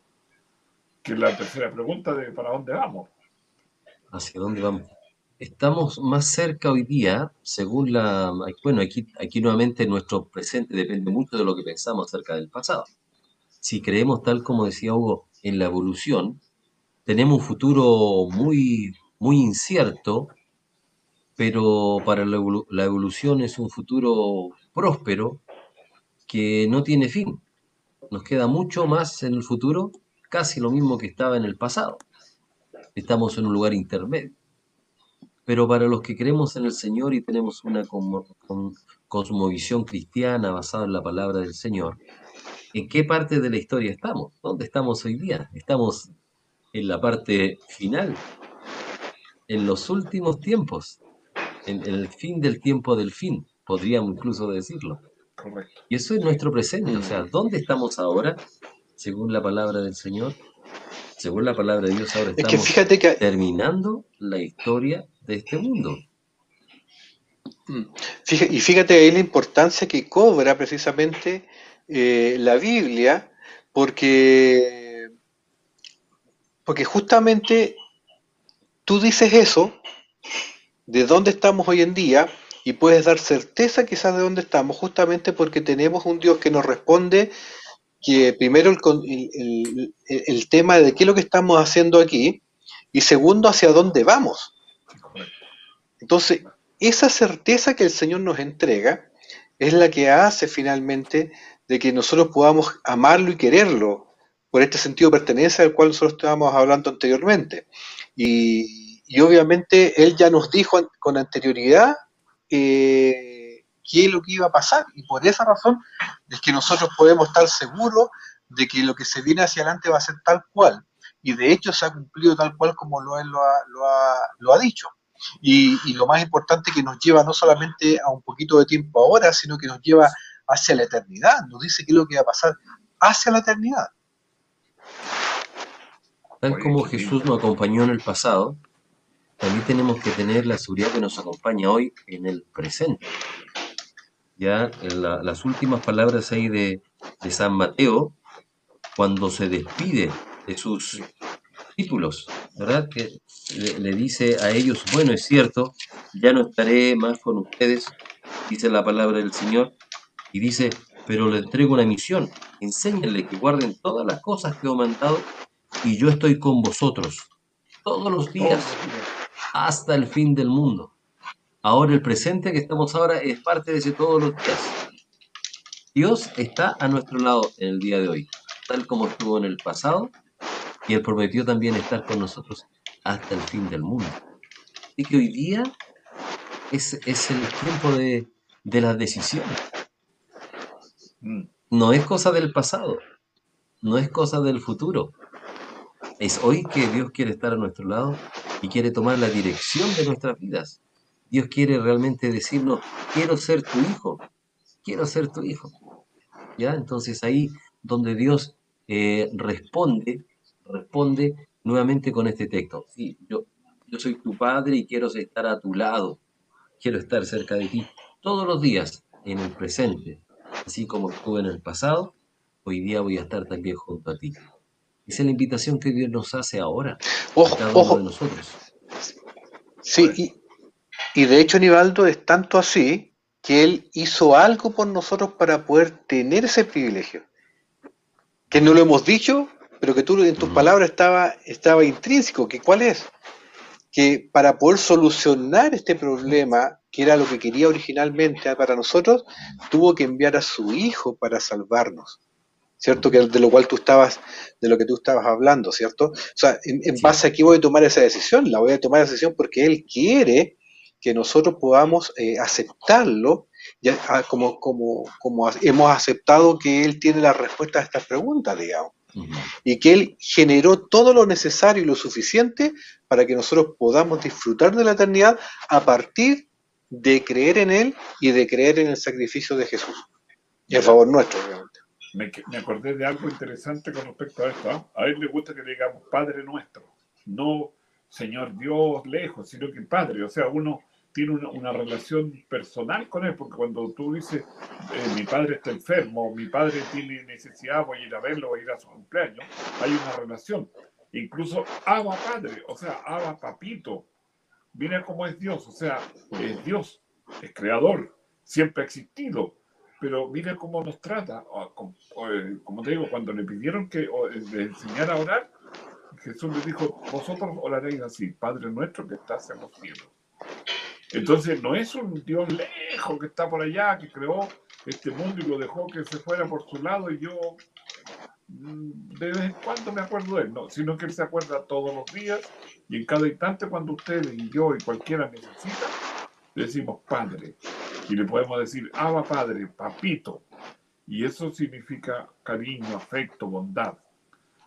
Que es la tercera pregunta de para dónde vamos. ¿Hacia dónde vamos? Estamos más cerca hoy día, según la... Bueno, aquí, aquí nuevamente nuestro presente depende mucho de lo que pensamos acerca del pasado. Si creemos, tal como decía Hugo, en la evolución, tenemos un futuro muy, muy incierto, pero para la, evolu- la evolución es un futuro próspero que no tiene fin. Nos queda mucho más en el futuro, casi lo mismo que estaba en el pasado. Estamos en un lugar intermedio. Pero para los que creemos en el Señor y tenemos una cosmovisión cristiana basada en la palabra del Señor, ¿en qué parte de la historia estamos? ¿Dónde estamos hoy día? Estamos en la parte final, en los últimos tiempos, en, en el fin del tiempo del fin, podríamos incluso decirlo. Correcto. Y eso es nuestro presente. O sea. ¿dónde estamos ahora? Según la palabra del Señor. Según la palabra de Dios, ahora Es que estamos fíjate que terminando la historia de este mundo. Mm. Y fíjate ahí la importancia que cobra precisamente eh, la Biblia, porque, porque justamente tú dices eso, de dónde estamos hoy en día, y puedes dar certeza quizás de dónde estamos, justamente porque tenemos un Dios que nos responde que primero el, el- el- el- tema de qué es lo que estamos haciendo aquí, y segundo, hacia dónde vamos. Entonces, esa certeza que el Señor nos entrega es la que hace finalmente de que nosotros podamos amarlo y quererlo, por este sentido de pertenencia del cual nosotros estábamos hablando anteriormente. Y, y obviamente Él ya nos dijo con anterioridad eh, qué es lo que iba a pasar, y por esa razón es que nosotros podemos estar seguros de que lo que se viene hacia adelante va a ser tal cual, y de hecho se ha cumplido tal cual como lo Él lo ha, lo ha- lo ha dicho. Y, y lo más importante que nos lleva no solamente a un poquito de tiempo ahora, sino que nos lleva hacia la eternidad. Nos dice qué es lo que va a pasar hacia la eternidad. Tal como Jesús nos acompañó en el pasado, también tenemos que tener la seguridad que nos acompaña hoy en el presente. Ya en la- las últimas palabras ahí de, de San Mateo, cuando se despide de sus títulos, ¿verdad? Que le, le dice a ellos, bueno, es cierto, ya no estaré más con ustedes, dice la palabra del Señor, y dice, pero le entrego una misión, enséñenle que guarden todas las cosas que he mandado, y yo estoy con vosotros todos los días hasta el fin del mundo. Ahora el presente que estamos ahora es parte de ese todos los días. Dios está a nuestro lado en el día de hoy, tal como estuvo en el pasado, y Él prometió también estar con nosotros hasta el fin del mundo. Y que hoy día es, es el tiempo de, de las decisiones. No es cosa del pasado, no es cosa del futuro. Es hoy que Dios quiere estar a nuestro lado y quiere tomar la dirección de nuestras vidas. Dios quiere realmente decirnos, quiero ser tu hijo, quiero ser tu hijo. ¿Ya? Entonces ahí donde Dios eh, responde, responde nuevamente con este texto. Yo, yo soy tu padre y quiero estar a tu lado, quiero estar cerca de ti todos los días en el presente, así como estuve en el pasado, hoy día voy a estar también junto a ti. Esa es la invitación que Dios nos hace ahora, a Ojo, cada uno de ojo, nosotros. sí, y, y de hecho Nivaldo es tanto así que él hizo algo por nosotros para poder tener ese privilegio. Que no lo hemos dicho, pero que tú en tus palabras estaba, estaba intrínseco, que cuál es? Que para poder solucionar este problema, que era lo que quería originalmente para nosotros, tuvo que enviar a su hijo para salvarnos. ¿Cierto? Que de lo cual tú estabas, de lo que tú estabas hablando, ¿cierto? O sea, en, en Sí. base a qué voy a tomar esa decisión, la voy a tomar esa decisión porque él quiere que nosotros podamos eh, aceptarlo, ya, ah, como, como, como hemos aceptado que él tiene la respuesta a estas preguntas, digamos y que Él generó todo lo necesario y lo suficiente para que nosotros podamos disfrutar de la eternidad a partir de creer en Él y de creer en el sacrificio de Jesús. Y a favor nuestro, obviamente. Me, me acordé de algo interesante con respecto a esto. ¿ah? A él le gusta que le digamos Padre nuestro, no Señor Dios lejos, sino que Padre. O sea, uno tiene una, una relación personal con él, porque cuando tú dices, eh, mi padre está enfermo, mi padre tiene necesidad, voy a ir a verlo, voy a ir a su cumpleaños, hay una relación. Incluso Abba Padre, o sea, Abba Papito. Mira cómo es Dios, o sea, es Dios, es creador, siempre ha existido, pero mira cómo nos trata. Eh, como te digo, cuando le pidieron que eh, le enseñara a orar, Jesús les dijo, vosotros oraréis así, Padre nuestro que estás en los cielos. Entonces no es un Dios lejos que está por allá, que creó este mundo y lo dejó que se fuera por su lado y yo de vez en cuando me acuerdo de él, no, sino que él se acuerda todos los días y en cada instante cuando ustedes y yo y cualquiera necesita, le decimos Padre y le podemos decir Abba Padre, Papito y eso significa cariño, afecto, bondad.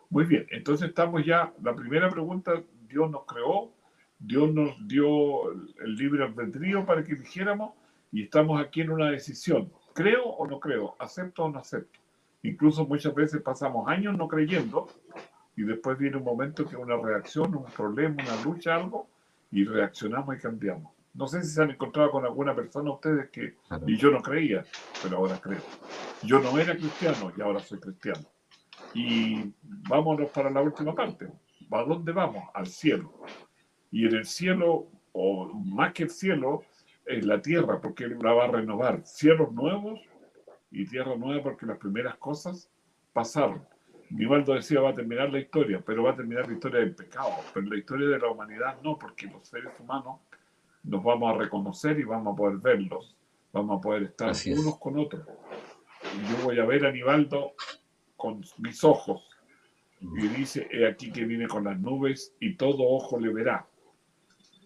Muy bien, entonces estamos ya, la primera pregunta, Dios nos creó, Dios nos dio el libre albedrío para que eligiéramos y estamos aquí en una decisión. creo o no creo, acepto o no acepto. Incluso muchas veces pasamos años no creyendo y después viene un momento que una reacción, un problema, una lucha, algo, y reaccionamos y cambiamos. No sé si se han encontrado con alguna persona ustedes que, y yo no creía, pero ahora creo. Yo no era cristiano y ahora soy cristiano. Y vámonos para la última parte. ¿A dónde vamos? Al cielo. Y en el cielo, o más que el cielo, es la tierra, porque Él la va a renovar. Cielos nuevos y tierra nueva, porque las primeras cosas pasaron. Nivaldo decía, va a terminar la historia, pero va a terminar la historia del pecado. Pero la historia de la humanidad no, porque los seres humanos nos vamos a reconocer y vamos a poder verlos. Vamos a poder estar Así es. unos con otros. Y yo voy a ver a Nivaldo con mis ojos. Y dice, he aquí que viene con las nubes y todo ojo le verá.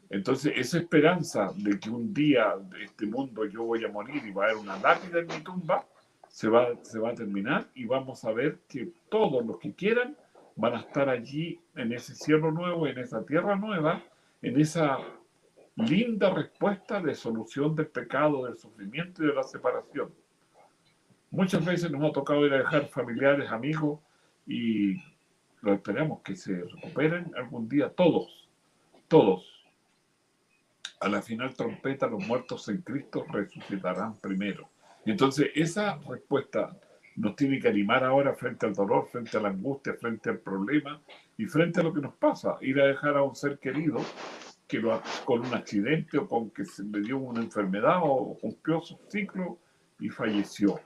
Entonces, esa esperanza de que un día de este mundo yo voy a morir y va a haber una lápida en mi tumba, se va, se va a terminar y vamos a ver que todos los que quieran van a estar allí en ese cielo nuevo, en esa tierra nueva, en esa linda respuesta de solución del pecado, del sufrimiento y de la separación. Muchas veces nos ha tocado ir a dejar familiares, amigos, y lo esperamos que se recuperen algún día todos, todos. A la final trompeta, los muertos en Cristo resucitarán primero. Y entonces esa respuesta nos tiene que animar ahora frente al dolor, frente a la angustia, frente al problema y frente a lo que nos pasa. Ir a dejar a un ser querido que lo, con un accidente o con que se le dio una enfermedad o cumplió su ciclo y falleció.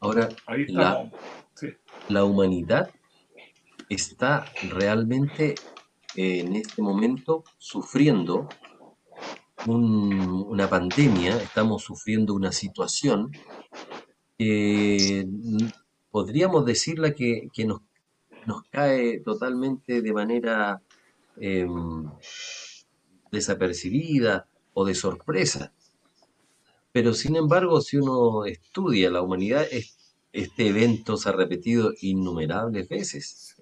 Ahora, Ahí la. Sí, la humanidad está realmente eh, en este momento sufriendo un- una pandemia, estamos sufriendo una situación que podríamos decirla que, que nos, nos cae totalmente de manera em, desapercibida o de sorpresa. Pero sin embargo, si uno estudia la humanidad, es- este evento se ha repetido innumerables veces.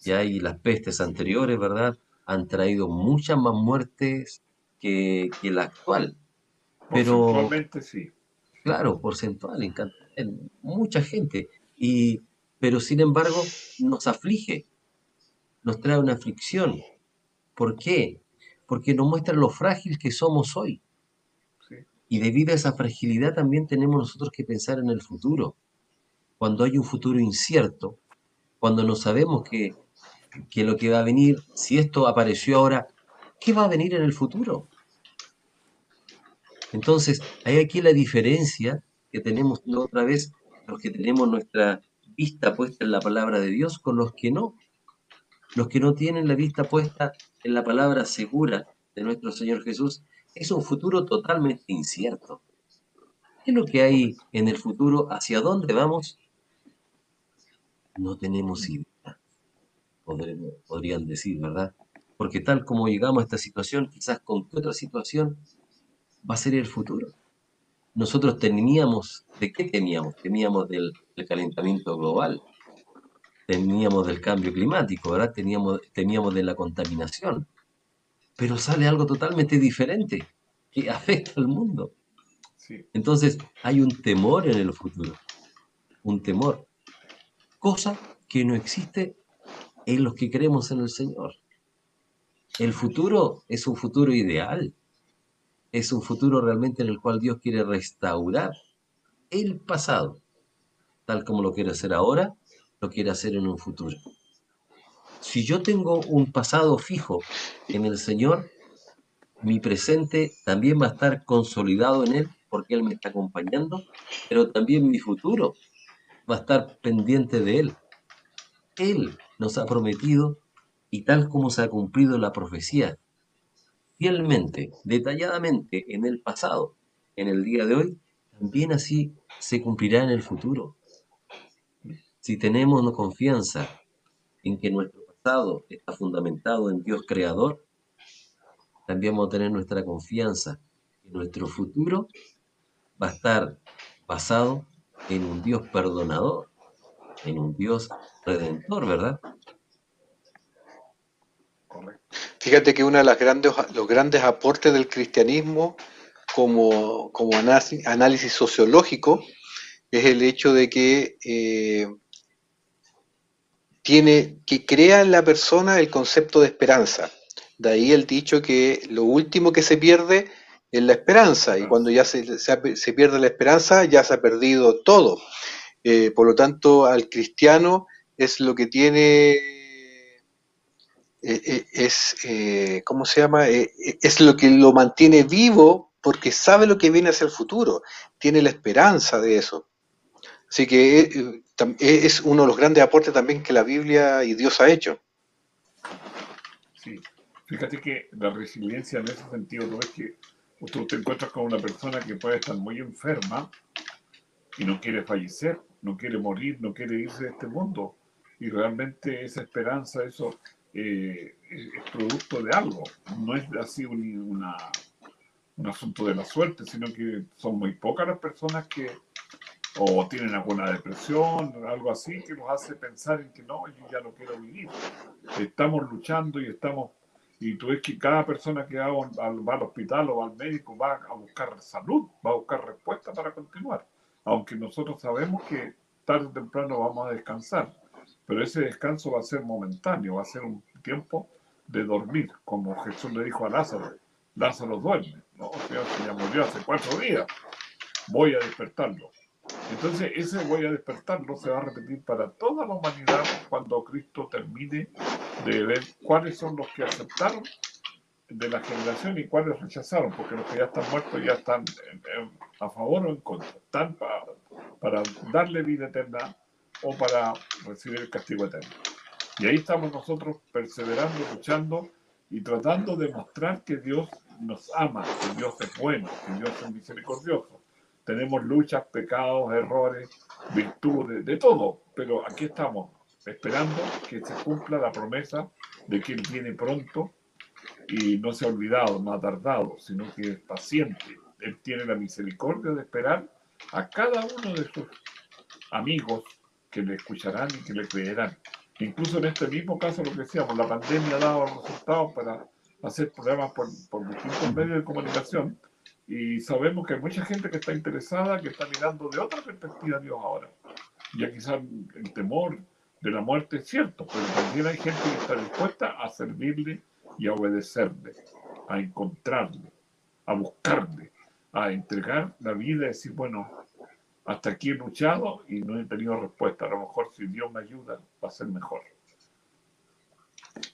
Ya y las pestes anteriores, ¿verdad? Han traído muchas más muertes que, que la actual. Pero, porcentualmente sí. claro, porcentual, en, en mucha gente. Y, pero sin embargo, nos aflige, nos trae una aflicción. ¿Por qué? Porque nos muestra lo frágil que somos hoy. sí. Y debido a esa fragilidad también tenemos nosotros que pensar en el futuro. Cuando hay un futuro incierto, cuando no sabemos que, que lo que va a venir, si esto apareció ahora, ¿qué va a venir en el futuro? Entonces, hay aquí la diferencia que tenemos otra vez, los que tenemos nuestra vista puesta en la palabra de Dios con los que no. Los que no tienen la vista puesta en la palabra segura de nuestro Señor Jesús, es un futuro totalmente incierto. ¿Qué es lo que hay en el futuro? ¿Hacia dónde vamos? No tenemos idea, podrían decir, ¿verdad? Porque tal como llegamos a esta situación, quizás con qué otra situación va a ser el futuro. Nosotros temíamos, ¿de qué temíamos? Temíamos del, del calentamiento global, temíamos del cambio climático, ¿verdad? Teníamos, temíamos de la contaminación. Pero sale algo totalmente diferente que afecta al mundo. sí. Entonces hay un temor en el futuro, un temor, cosa que no existe en los que creemos en el Señor. El futuro es un futuro ideal, es un futuro realmente en el cual Dios quiere restaurar el pasado, tal como lo quiere hacer ahora, lo quiere hacer en un futuro. Si yo tengo un pasado fijo en el Señor, mi presente también va a estar consolidado en Él porque Él me está acompañando, pero también mi futuro va a estar pendiente de Él. Él nos ha prometido y tal como se ha cumplido la profecía, fielmente, detalladamente en el pasado, en el día de hoy, también así se cumplirá en el futuro. Si tenemos confianza en que nuestro pasado está fundamentado en Dios creador, también vamos a tener nuestra confianza que nuestro futuro va a estar basado en un Dios perdonador, en un Dios redentor, ¿verdad? Fíjate que uno de las grandes, los grandes aportes del cristianismo como, como análisis, sociológico es el hecho de que eh, tiene que crea en la persona el concepto de esperanza. De ahí el dicho que lo último que se pierde es la esperanza, y cuando ya se, se, se pierde la esperanza, ya se ha perdido todo. Eh, por lo tanto, al cristiano es lo que tiene, es, eh, ¿cómo se llama? Eh, es lo que lo mantiene vivo porque sabe lo que viene hacia el futuro, tiene la esperanza de eso. Así que eh, eh, es uno de los grandes aportes también que la Biblia y Dios ha hecho. Sí. Fíjate que la resiliencia en ese sentido, tú ves que tú te encuentras con una persona que puede estar muy enferma y no quiere fallecer, no quiere morir, no quiere irse de este mundo. Y realmente esa esperanza, eso eh, es, producto de algo. No es así un, una, un asunto de la suerte, sino que son muy pocas las personas que o tienen alguna depresión, algo así, que los hace pensar en que no, yo ya no quiero vivir. Estamos luchando y estamos, y tú ves que cada persona que va, va al hospital o va al médico va a buscar salud, va a buscar respuesta para continuar. Aunque nosotros sabemos que tarde o temprano vamos a descansar, pero ese descanso va a ser momentáneo, va a ser un tiempo de dormir, como Jesús le dijo a Lázaro, Lázaro duerme, no, Señor, que ya murió hace cuatro días, voy a despertarlo. Entonces, ese voy a despertarlo se va a repetir para toda la humanidad cuando Cristo termine de ver cuáles son los que aceptaron de la generación y cuáles rechazaron, porque los que ya están muertos ya están a favor o en contra, están para, para darle vida eterna o para recibir el castigo eterno. Y ahí estamos nosotros perseverando, luchando y tratando de mostrar que Dios nos ama, que Dios es bueno, que Dios es misericordioso. Tenemos luchas, pecados, errores, virtudes, de todo, pero aquí estamos esperando que se cumpla la promesa de que Él viene pronto y no se ha olvidado, no ha tardado, sino que es paciente. Él tiene la misericordia de esperar a cada uno de sus amigos que le escucharán y que le creerán. Incluso en este mismo caso, lo que decíamos, la pandemia ha dado resultados para hacer programas por, por distintos medios de comunicación y sabemos que hay mucha gente que está interesada, que está mirando de otra perspectiva a Dios ahora. Ya quizás el temor de la muerte es cierto, pero también hay gente que está dispuesta a servirle y a obedecerle, a encontrarle, a buscarle, a entregar la vida y decir, bueno, hasta aquí he luchado y no he tenido respuesta. A lo mejor si Dios me ayuda va a ser mejor.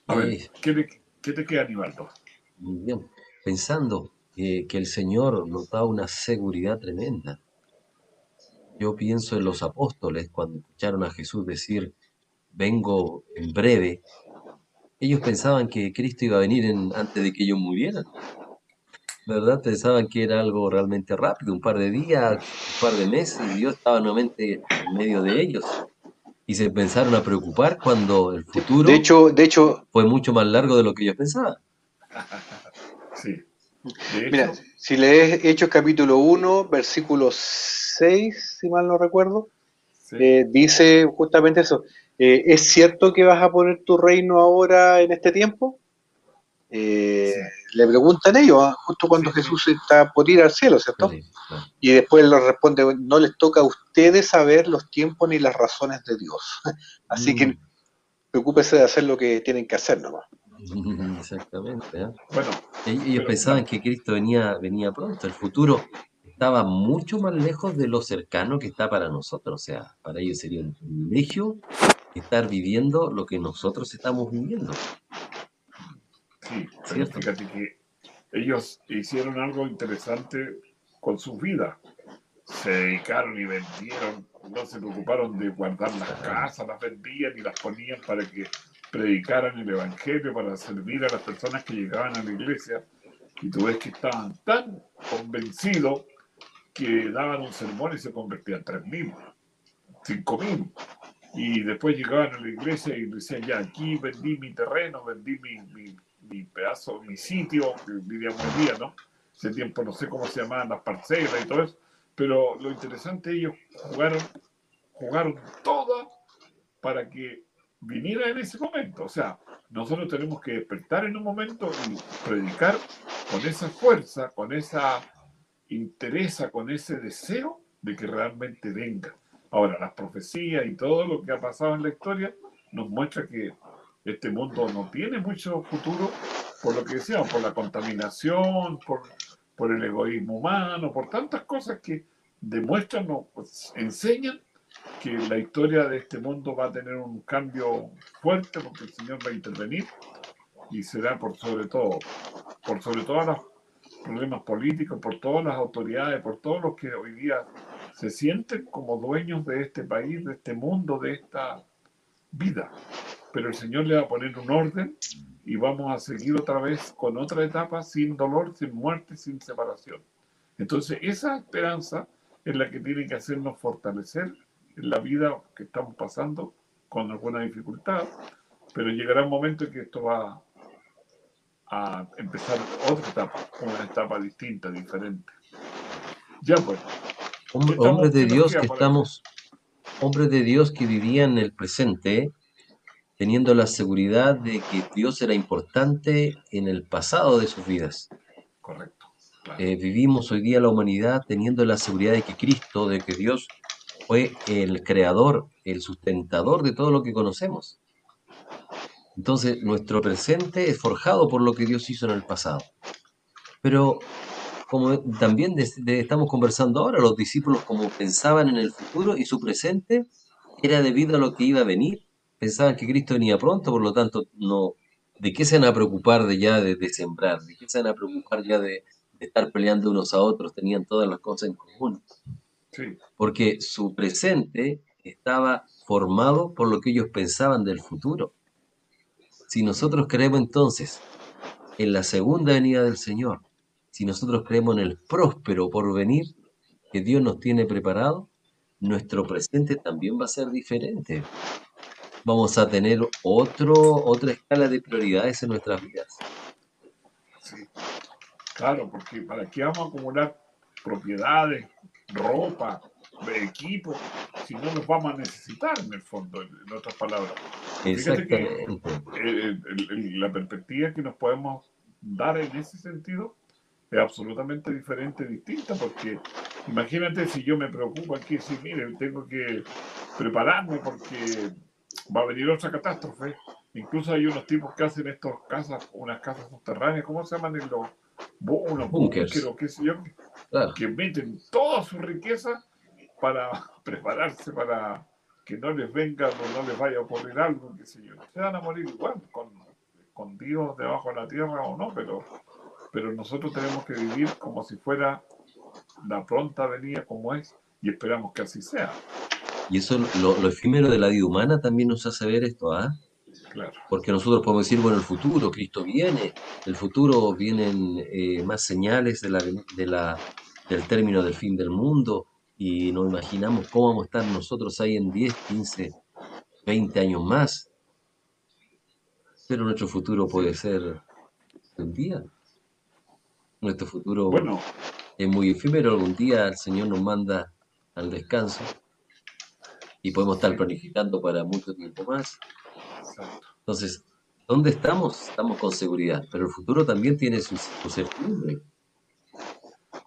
A ver, Eh, ¿qué, te queda, Aníbaldo? bien. Pensando que, que el Señor nos da una seguridad tremenda. Yo pienso en los apóstoles cuando escucharon a Jesús decir, vengo en breve. Ellos pensaban que Cristo iba a venir en- antes de que ellos murieran. ¿Verdad? Pensaban que era algo realmente rápido, un par de días, un par de meses, y Dios estaba nuevamente en medio de ellos. Y se pensaron a preocupar cuando el futuro De hecho, de hecho, fue mucho más largo de lo que ellos pensaban. [LAUGHS] Sí. De mira, hecho, si lees Hechos capítulo 1, versículo 6, si mal no recuerdo, sí, eh, dice justamente eso. Eh, ¿Es cierto que vas a poner tu reino ahora en este tiempo? Eh, Sí. Le preguntan ellos, ah, justo cuando Sí, sí. Jesús está por ir al cielo, ¿cierto? Sí, claro. Y después les responde, no les toca a ustedes saber los tiempos ni las razones de Dios. [LAUGHS] Así que Mm. preocúpese de hacer lo que tienen que hacer nomás. [LAUGHS] Exactamente. ¿eh? bueno, Ellos Pero, pensaban que Cristo venía, venía pronto. El futuro estaba mucho más lejos de lo cercano que está para nosotros. O sea, para ellos sería un privilegio estar viviendo lo que nosotros estamos viviendo. Sí, pero fíjate que ellos hicieron algo interesante con sus vidas. Se dedicaron y vendieron, no se preocuparon de guardar las casas, las vendían y las ponían para que predicaran el Evangelio, para servir a las personas que llegaban a la iglesia. Y tú ves que estaban tan convencidos que daban un sermón y se convertían en 3.000, 5.000. Y después llegaban a la iglesia y decían, ya, aquí vendí mi terreno, vendí mi, mi, mi pedazo, mi sitio, diríamos hoy día, ¿no? Ese tiempo no sé cómo se llamaban las parcelas y todo eso, pero lo interesante, ellos jugaron, jugaron toda para que viniera en ese momento. O sea, nosotros tenemos que despertar en un momento y predicar con esa fuerza, con esa interesa con ese deseo de que realmente venga. Ahora, las profecías y todo lo que ha pasado en la historia nos muestra que este mundo no tiene mucho futuro por lo que decíamos, por la contaminación, por, el egoísmo humano, por tantas cosas que demuestran pues, enseñan que la historia de este mundo va a tener un cambio fuerte porque el Señor va a intervenir y será por sobre todo, por sobre todos los problemas políticos, por todas las autoridades, por todos los que hoy día se sienten como dueños de este país, de este mundo, de esta vida. Pero el Señor le va a poner un orden y vamos a seguir otra vez con otra etapa sin dolor, sin muerte, sin separación. Entonces, esa esperanza es la que tiene que hacernos fortalecer en la vida que estamos pasando con alguna dificultad, pero llegará un momento en que esto va a empezar otra etapa, una etapa distinta, diferente. Ya pues. Hombre, hombres de ¿qué nos Dios que estamos, hombres de Dios que vivían en el presente, teniendo la seguridad de que Dios era importante en el pasado de sus vidas. Correcto. claro. Eh, vivimos hoy día la humanidad teniendo la seguridad de que Cristo, de que Dios fue el creador, el sustentador de todo lo que conocemos. Entonces, nuestro presente es forjado por lo que Dios hizo en el pasado. Pero, como también de- de- estamos conversando ahora, los discípulos como pensaban en el futuro y su presente era debido a lo que iba a venir. Pensaban que Cristo venía pronto, por lo tanto, no, ¿de qué se van a preocupar de ya de, de sembrar? ¿De qué se van a preocupar ya de, de estar peleando unos a otros? Tenían todas las cosas en común Sí, porque su presente estaba formado por lo que ellos pensaban del futuro. Si nosotros creemos entonces en la segunda venida del Señor, si nosotros creemos en el próspero porvenir que Dios nos tiene preparado, nuestro presente también va a ser diferente. Vamos a tener otro, otra escala de prioridades en nuestras vidas. sí. Claro, porque ¿para qué vamos a acumular propiedades, ropa, equipo, si no los vamos a necesitar en el fondo, en otras palabras? Fíjate que el- el- el- la perspectiva que nos podemos dar en ese sentido es absolutamente diferente, distinta, porque imagínate si yo me preocupo aquí, decir, mire, tengo que prepararme porque va a venir otra catástrofe. Incluso hay unos tipos que hacen estas casas, unas casas subterráneas, ¿cómo se llaman? En los, unos búnkeres, o qué sé yo, Claro. que meten toda su riqueza para [LAUGHS] prepararse para que no les venga o no les vaya a ocurrir algo, qué sé yo. Se van a morir igual, con, escondidos debajo de la tierra o no, pero, pero nosotros tenemos que vivir como si fuera la pronta venida como es y esperamos que así sea. Y eso, lo, lo efímero de la vida humana también nos hace ver esto, ¿ah? Claro, Porque nosotros podemos decir, bueno, el futuro, Cristo viene, el futuro vienen eh, más señales de la, de la, del término del fin del mundo y nos imaginamos cómo vamos a estar nosotros ahí en 10, 15, 20 años más. Pero nuestro futuro puede ser un día. Nuestro futuro bueno, es muy efímero. Algún día el Señor nos manda al descanso y podemos estar planificando para mucho tiempo más. exacto. Entonces, ¿dónde estamos? Estamos con seguridad, pero el futuro también tiene su, su certidumbre.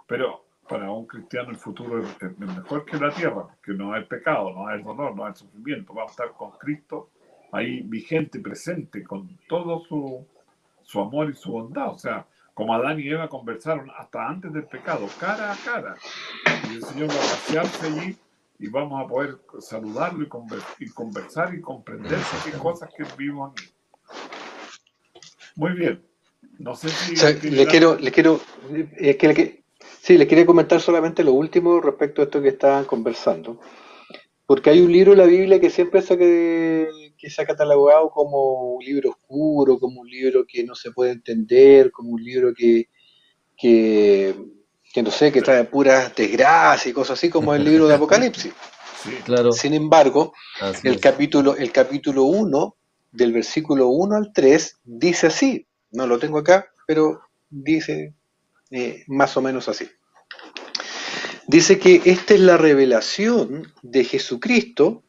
Pero para un cristiano el futuro es, es mejor que la tierra, porque no hay pecado, no hay dolor, no hay sufrimiento. Vamos a estar con Cristo ahí vigente, presente, con todo su, su amor y su bondad. O sea, como Adán y Eva conversaron hasta antes del pecado, cara a cara. Y el Señor va a pasearse allí y vamos a poder saludarlo y, conver- y conversar y comprender qué cosas que vivimos aquí. Muy bien. No sé si... O sea, le quiero, le quiero, es que le que- sí, le quería comentar solamente lo último respecto a esto que estaban conversando. Porque hay un libro en la Biblia que siempre se, ha que, que se ha catalogado como un libro oscuro, como un libro que no se puede entender, como un libro que, que, que no sé, que trae puras desgracias y cosas así, como el libro de Apocalipsis. [LAUGHS] Sí, Claro, Sin embargo, así el es. capítulo, el capítulo 1, del versículo 1 al 3, dice así. No lo tengo acá, pero dice eh, más o menos así. Dice que esta es la revelación de Jesucristo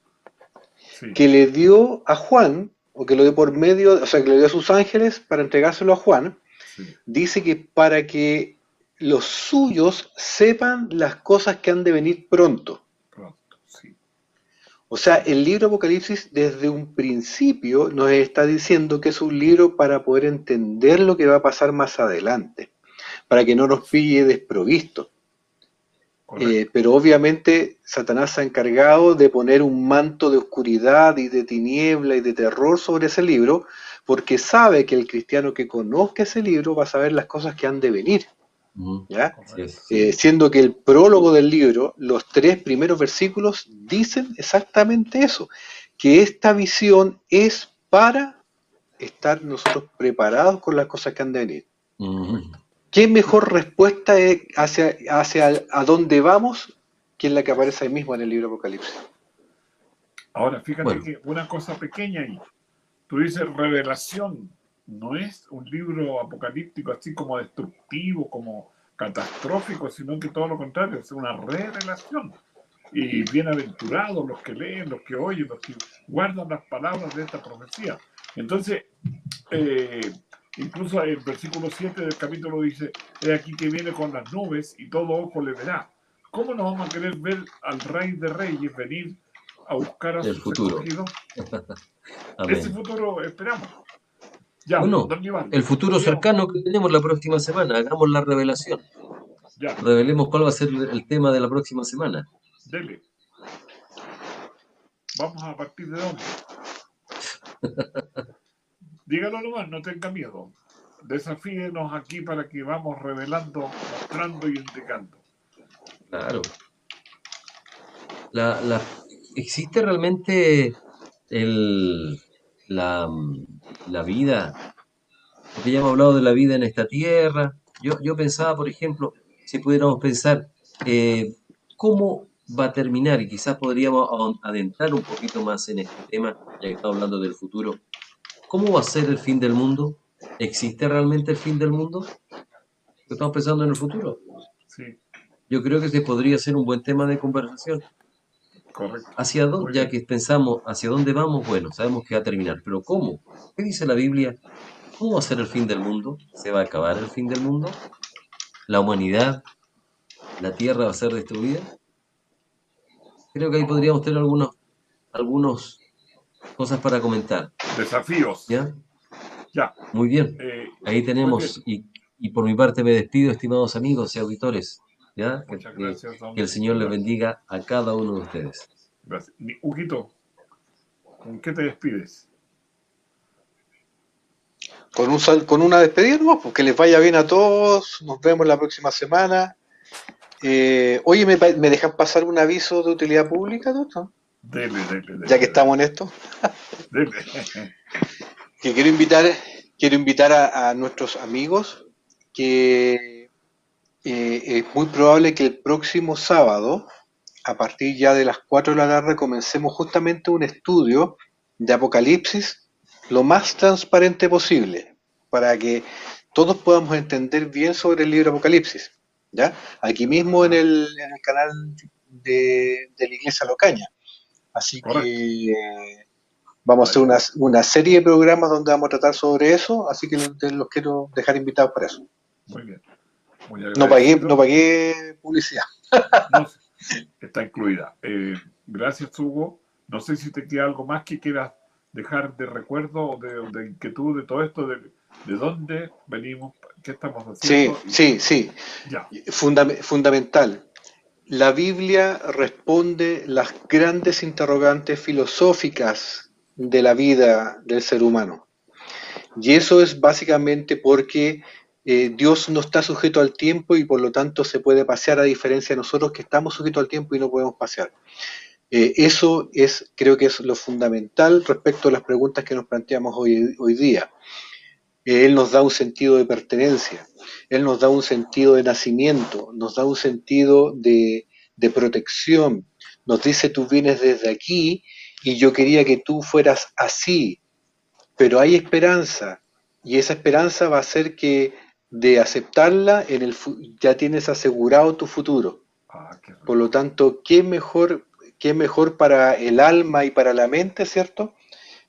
sí. que le dio a Juan, o que lo dio por medio, o sea, que le dio a sus ángeles para entregárselo a Juan. sí. Dice que para que los suyos sepan las cosas que han de venir pronto. Pronto, sí. O sea, el libro Apocalipsis desde un principio nos está diciendo que es un libro para poder entender lo que va a pasar más adelante, para que no nos pille desprovisto. Eh, pero obviamente Satanás se ha encargado de poner un manto de oscuridad y de tiniebla y de terror sobre ese libro, porque sabe que el cristiano que conozca ese libro va a saber las cosas que han de venir. Eh, siendo que el prólogo del libro, los tres primeros versículos dicen exactamente eso, que esta visión es para estar nosotros preparados con las cosas que han de venir. ¿Qué mejor respuesta es hacia, hacia a dónde vamos que es la que aparece ahí mismo en el libro Apocalipsis? Ahora, fíjate Bueno. que una cosa pequeña ahí. Tú dices revelación. No es un libro apocalíptico así como destructivo, como catastrófico, sino que todo lo contrario, es una revelación. Y bienaventurados los que leen, los que oyen, los que guardan las palabras de esta profecía. Entonces, eh, incluso el versículo 7 del capítulo dice, he aquí que viene con las nubes y todo ojo le verá. ¿Cómo nos vamos a querer ver al rey de reyes venir a buscar a El sus futuro. [LAUGHS] Ese futuro esperamos. Ya, Bueno, El futuro cercano que tenemos la próxima semana, hagamos la revelación. Ya, Revelemos cuál va a ser el tema de la próxima semana. dele. Vamos a partir de dónde. [LAUGHS] Dígalo nomás, no tenga miedo. Desafíenos aquí para que vamos revelando, mostrando y indicando. Claro. La, la- ¿existe realmente el, la, la vida? Porque ya hemos hablado de la vida en esta tierra. Yo, yo pensaba, por ejemplo, si pudiéramos pensar, eh, ¿cómo va a terminar? Y quizás podríamos adentrar un poquito más en este tema, ya que estamos hablando del futuro. ¿Cómo va a ser el fin del mundo? ¿Existe realmente el fin del mundo? Estamos pensando en el futuro. Sí, Yo creo que ese podría ser un buen tema de conversación. Correcto. ¿Hacia dónde? Ya que pensamos, ¿hacia dónde vamos? Bueno, sabemos que va a terminar, pero ¿cómo? ¿Qué dice la Biblia? ¿Cómo va a ser el fin del mundo? ¿Se va a acabar el fin del mundo? ¿La humanidad? ¿La tierra va a ser destruida? Creo que ahí podríamos tener algunos, algunos cosas para comentar. Desafíos. ¿Ya? Ya. Muy bien. eh, Ahí tenemos, y, y por mi parte me despido, estimados amigos y auditores. ¿Ya? Que, muchas que- gracias. don que el Señor les bendiga a cada uno de ustedes. Gracias. Huguito, ¿con qué te despides? Con, un, sal- con una despedida, nomás, pues que les vaya bien a todos. Nos vemos la próxima semana. Eh, oye, ¿me, pa- ¿me dejan pasar un aviso de utilidad pública, doctor? Dele, dele, dele. Ya que estamos en esto. [LAUGHS] Dele. que quiero invitar, quiero invitar a, a nuestros amigos que es muy probable que el próximo sábado, a partir ya de las 4 de la tarde, comencemos justamente un estudio de Apocalipsis lo más transparente posible, para que todos podamos entender bien sobre el libro Apocalipsis. ¿ya? Aquí mismo en el, en el canal de, de la Iglesia Locaña. Así Correcto. que eh, vamos a hacer una, una serie de programas donde vamos a tratar sobre eso, así que los, los quiero dejar invitados para eso. Muy bien. No pagué, no pagué publicidad. [LAUGHS] No está incluida. Eh, gracias, Hugo. No sé si te queda algo más que quieras dejar de recuerdo o de, de inquietud de todo esto, de, de dónde venimos, qué estamos Sí, haciendo. sí, sí. Ya, Fundam- fundamental. La Biblia responde las grandes interrogantes filosóficas de la vida del ser humano. Y eso es básicamente porque eh, Dios no está sujeto al tiempo y por lo tanto se puede pasear a diferencia de nosotros que estamos sujetos al tiempo y no podemos pasear. Eh, eso es, creo que es lo fundamental respecto a las preguntas que nos planteamos hoy, día. Eh, Él nos da un sentido de pertenencia, Él nos da un sentido de nacimiento, nos da un sentido de, de protección, nos dice tú vienes desde aquí y yo quería que tú fueras así, pero hay esperanza y esa esperanza va a ser que de aceptarla en el ya tienes asegurado tu futuro. ah. Por lo tanto, ¿qué mejor, qué mejor para el alma y para la mente, ¿cierto?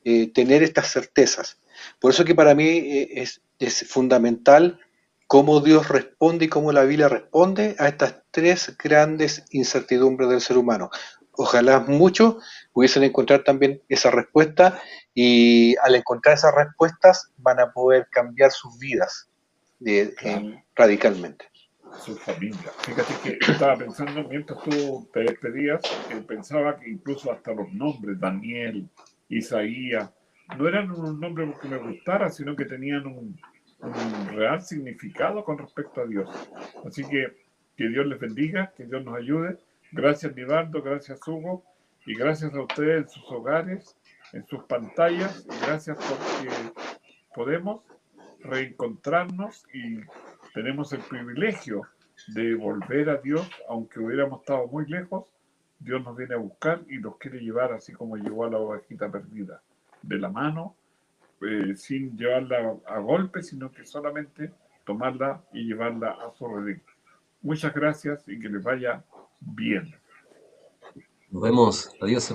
Eh, tener estas certezas. Por eso que para mí eh, es, es fundamental cómo Dios responde y cómo la Biblia responde a estas tres grandes incertidumbres del ser humano. Ojalá muchos pudiesen encontrar también esa respuesta y al encontrar esas respuestas van a poder cambiar sus vidas de- Claro. en- radicalmente. su familia. Fíjate que yo estaba pensando, mientras tú te despedías, que pensaba que incluso hasta los nombres, Daniel, Isaías, no eran unos nombres porque me gustara, sino que tenían un, un real significado con respecto a Dios. Así que que Dios les bendiga, que Dios nos ayude. Gracias, Nivaldo, gracias, Hugo, y gracias a ustedes en sus hogares, en sus pantallas, y gracias porque podemos reencontrarnos y tenemos el privilegio de volver a Dios, aunque hubiéramos estado muy lejos, Dios nos viene a buscar y nos quiere llevar así como llevó a la ovejita perdida, de la mano, eh, sin llevarla a golpe, sino que solamente tomarla y llevarla a su redil. Muchas gracias y que les vaya bien. Nos vemos. Adiós.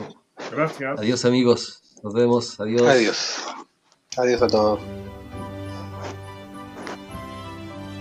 Gracias. Adiós amigos. Nos vemos. Adiós. Adiós. Adiós a todos.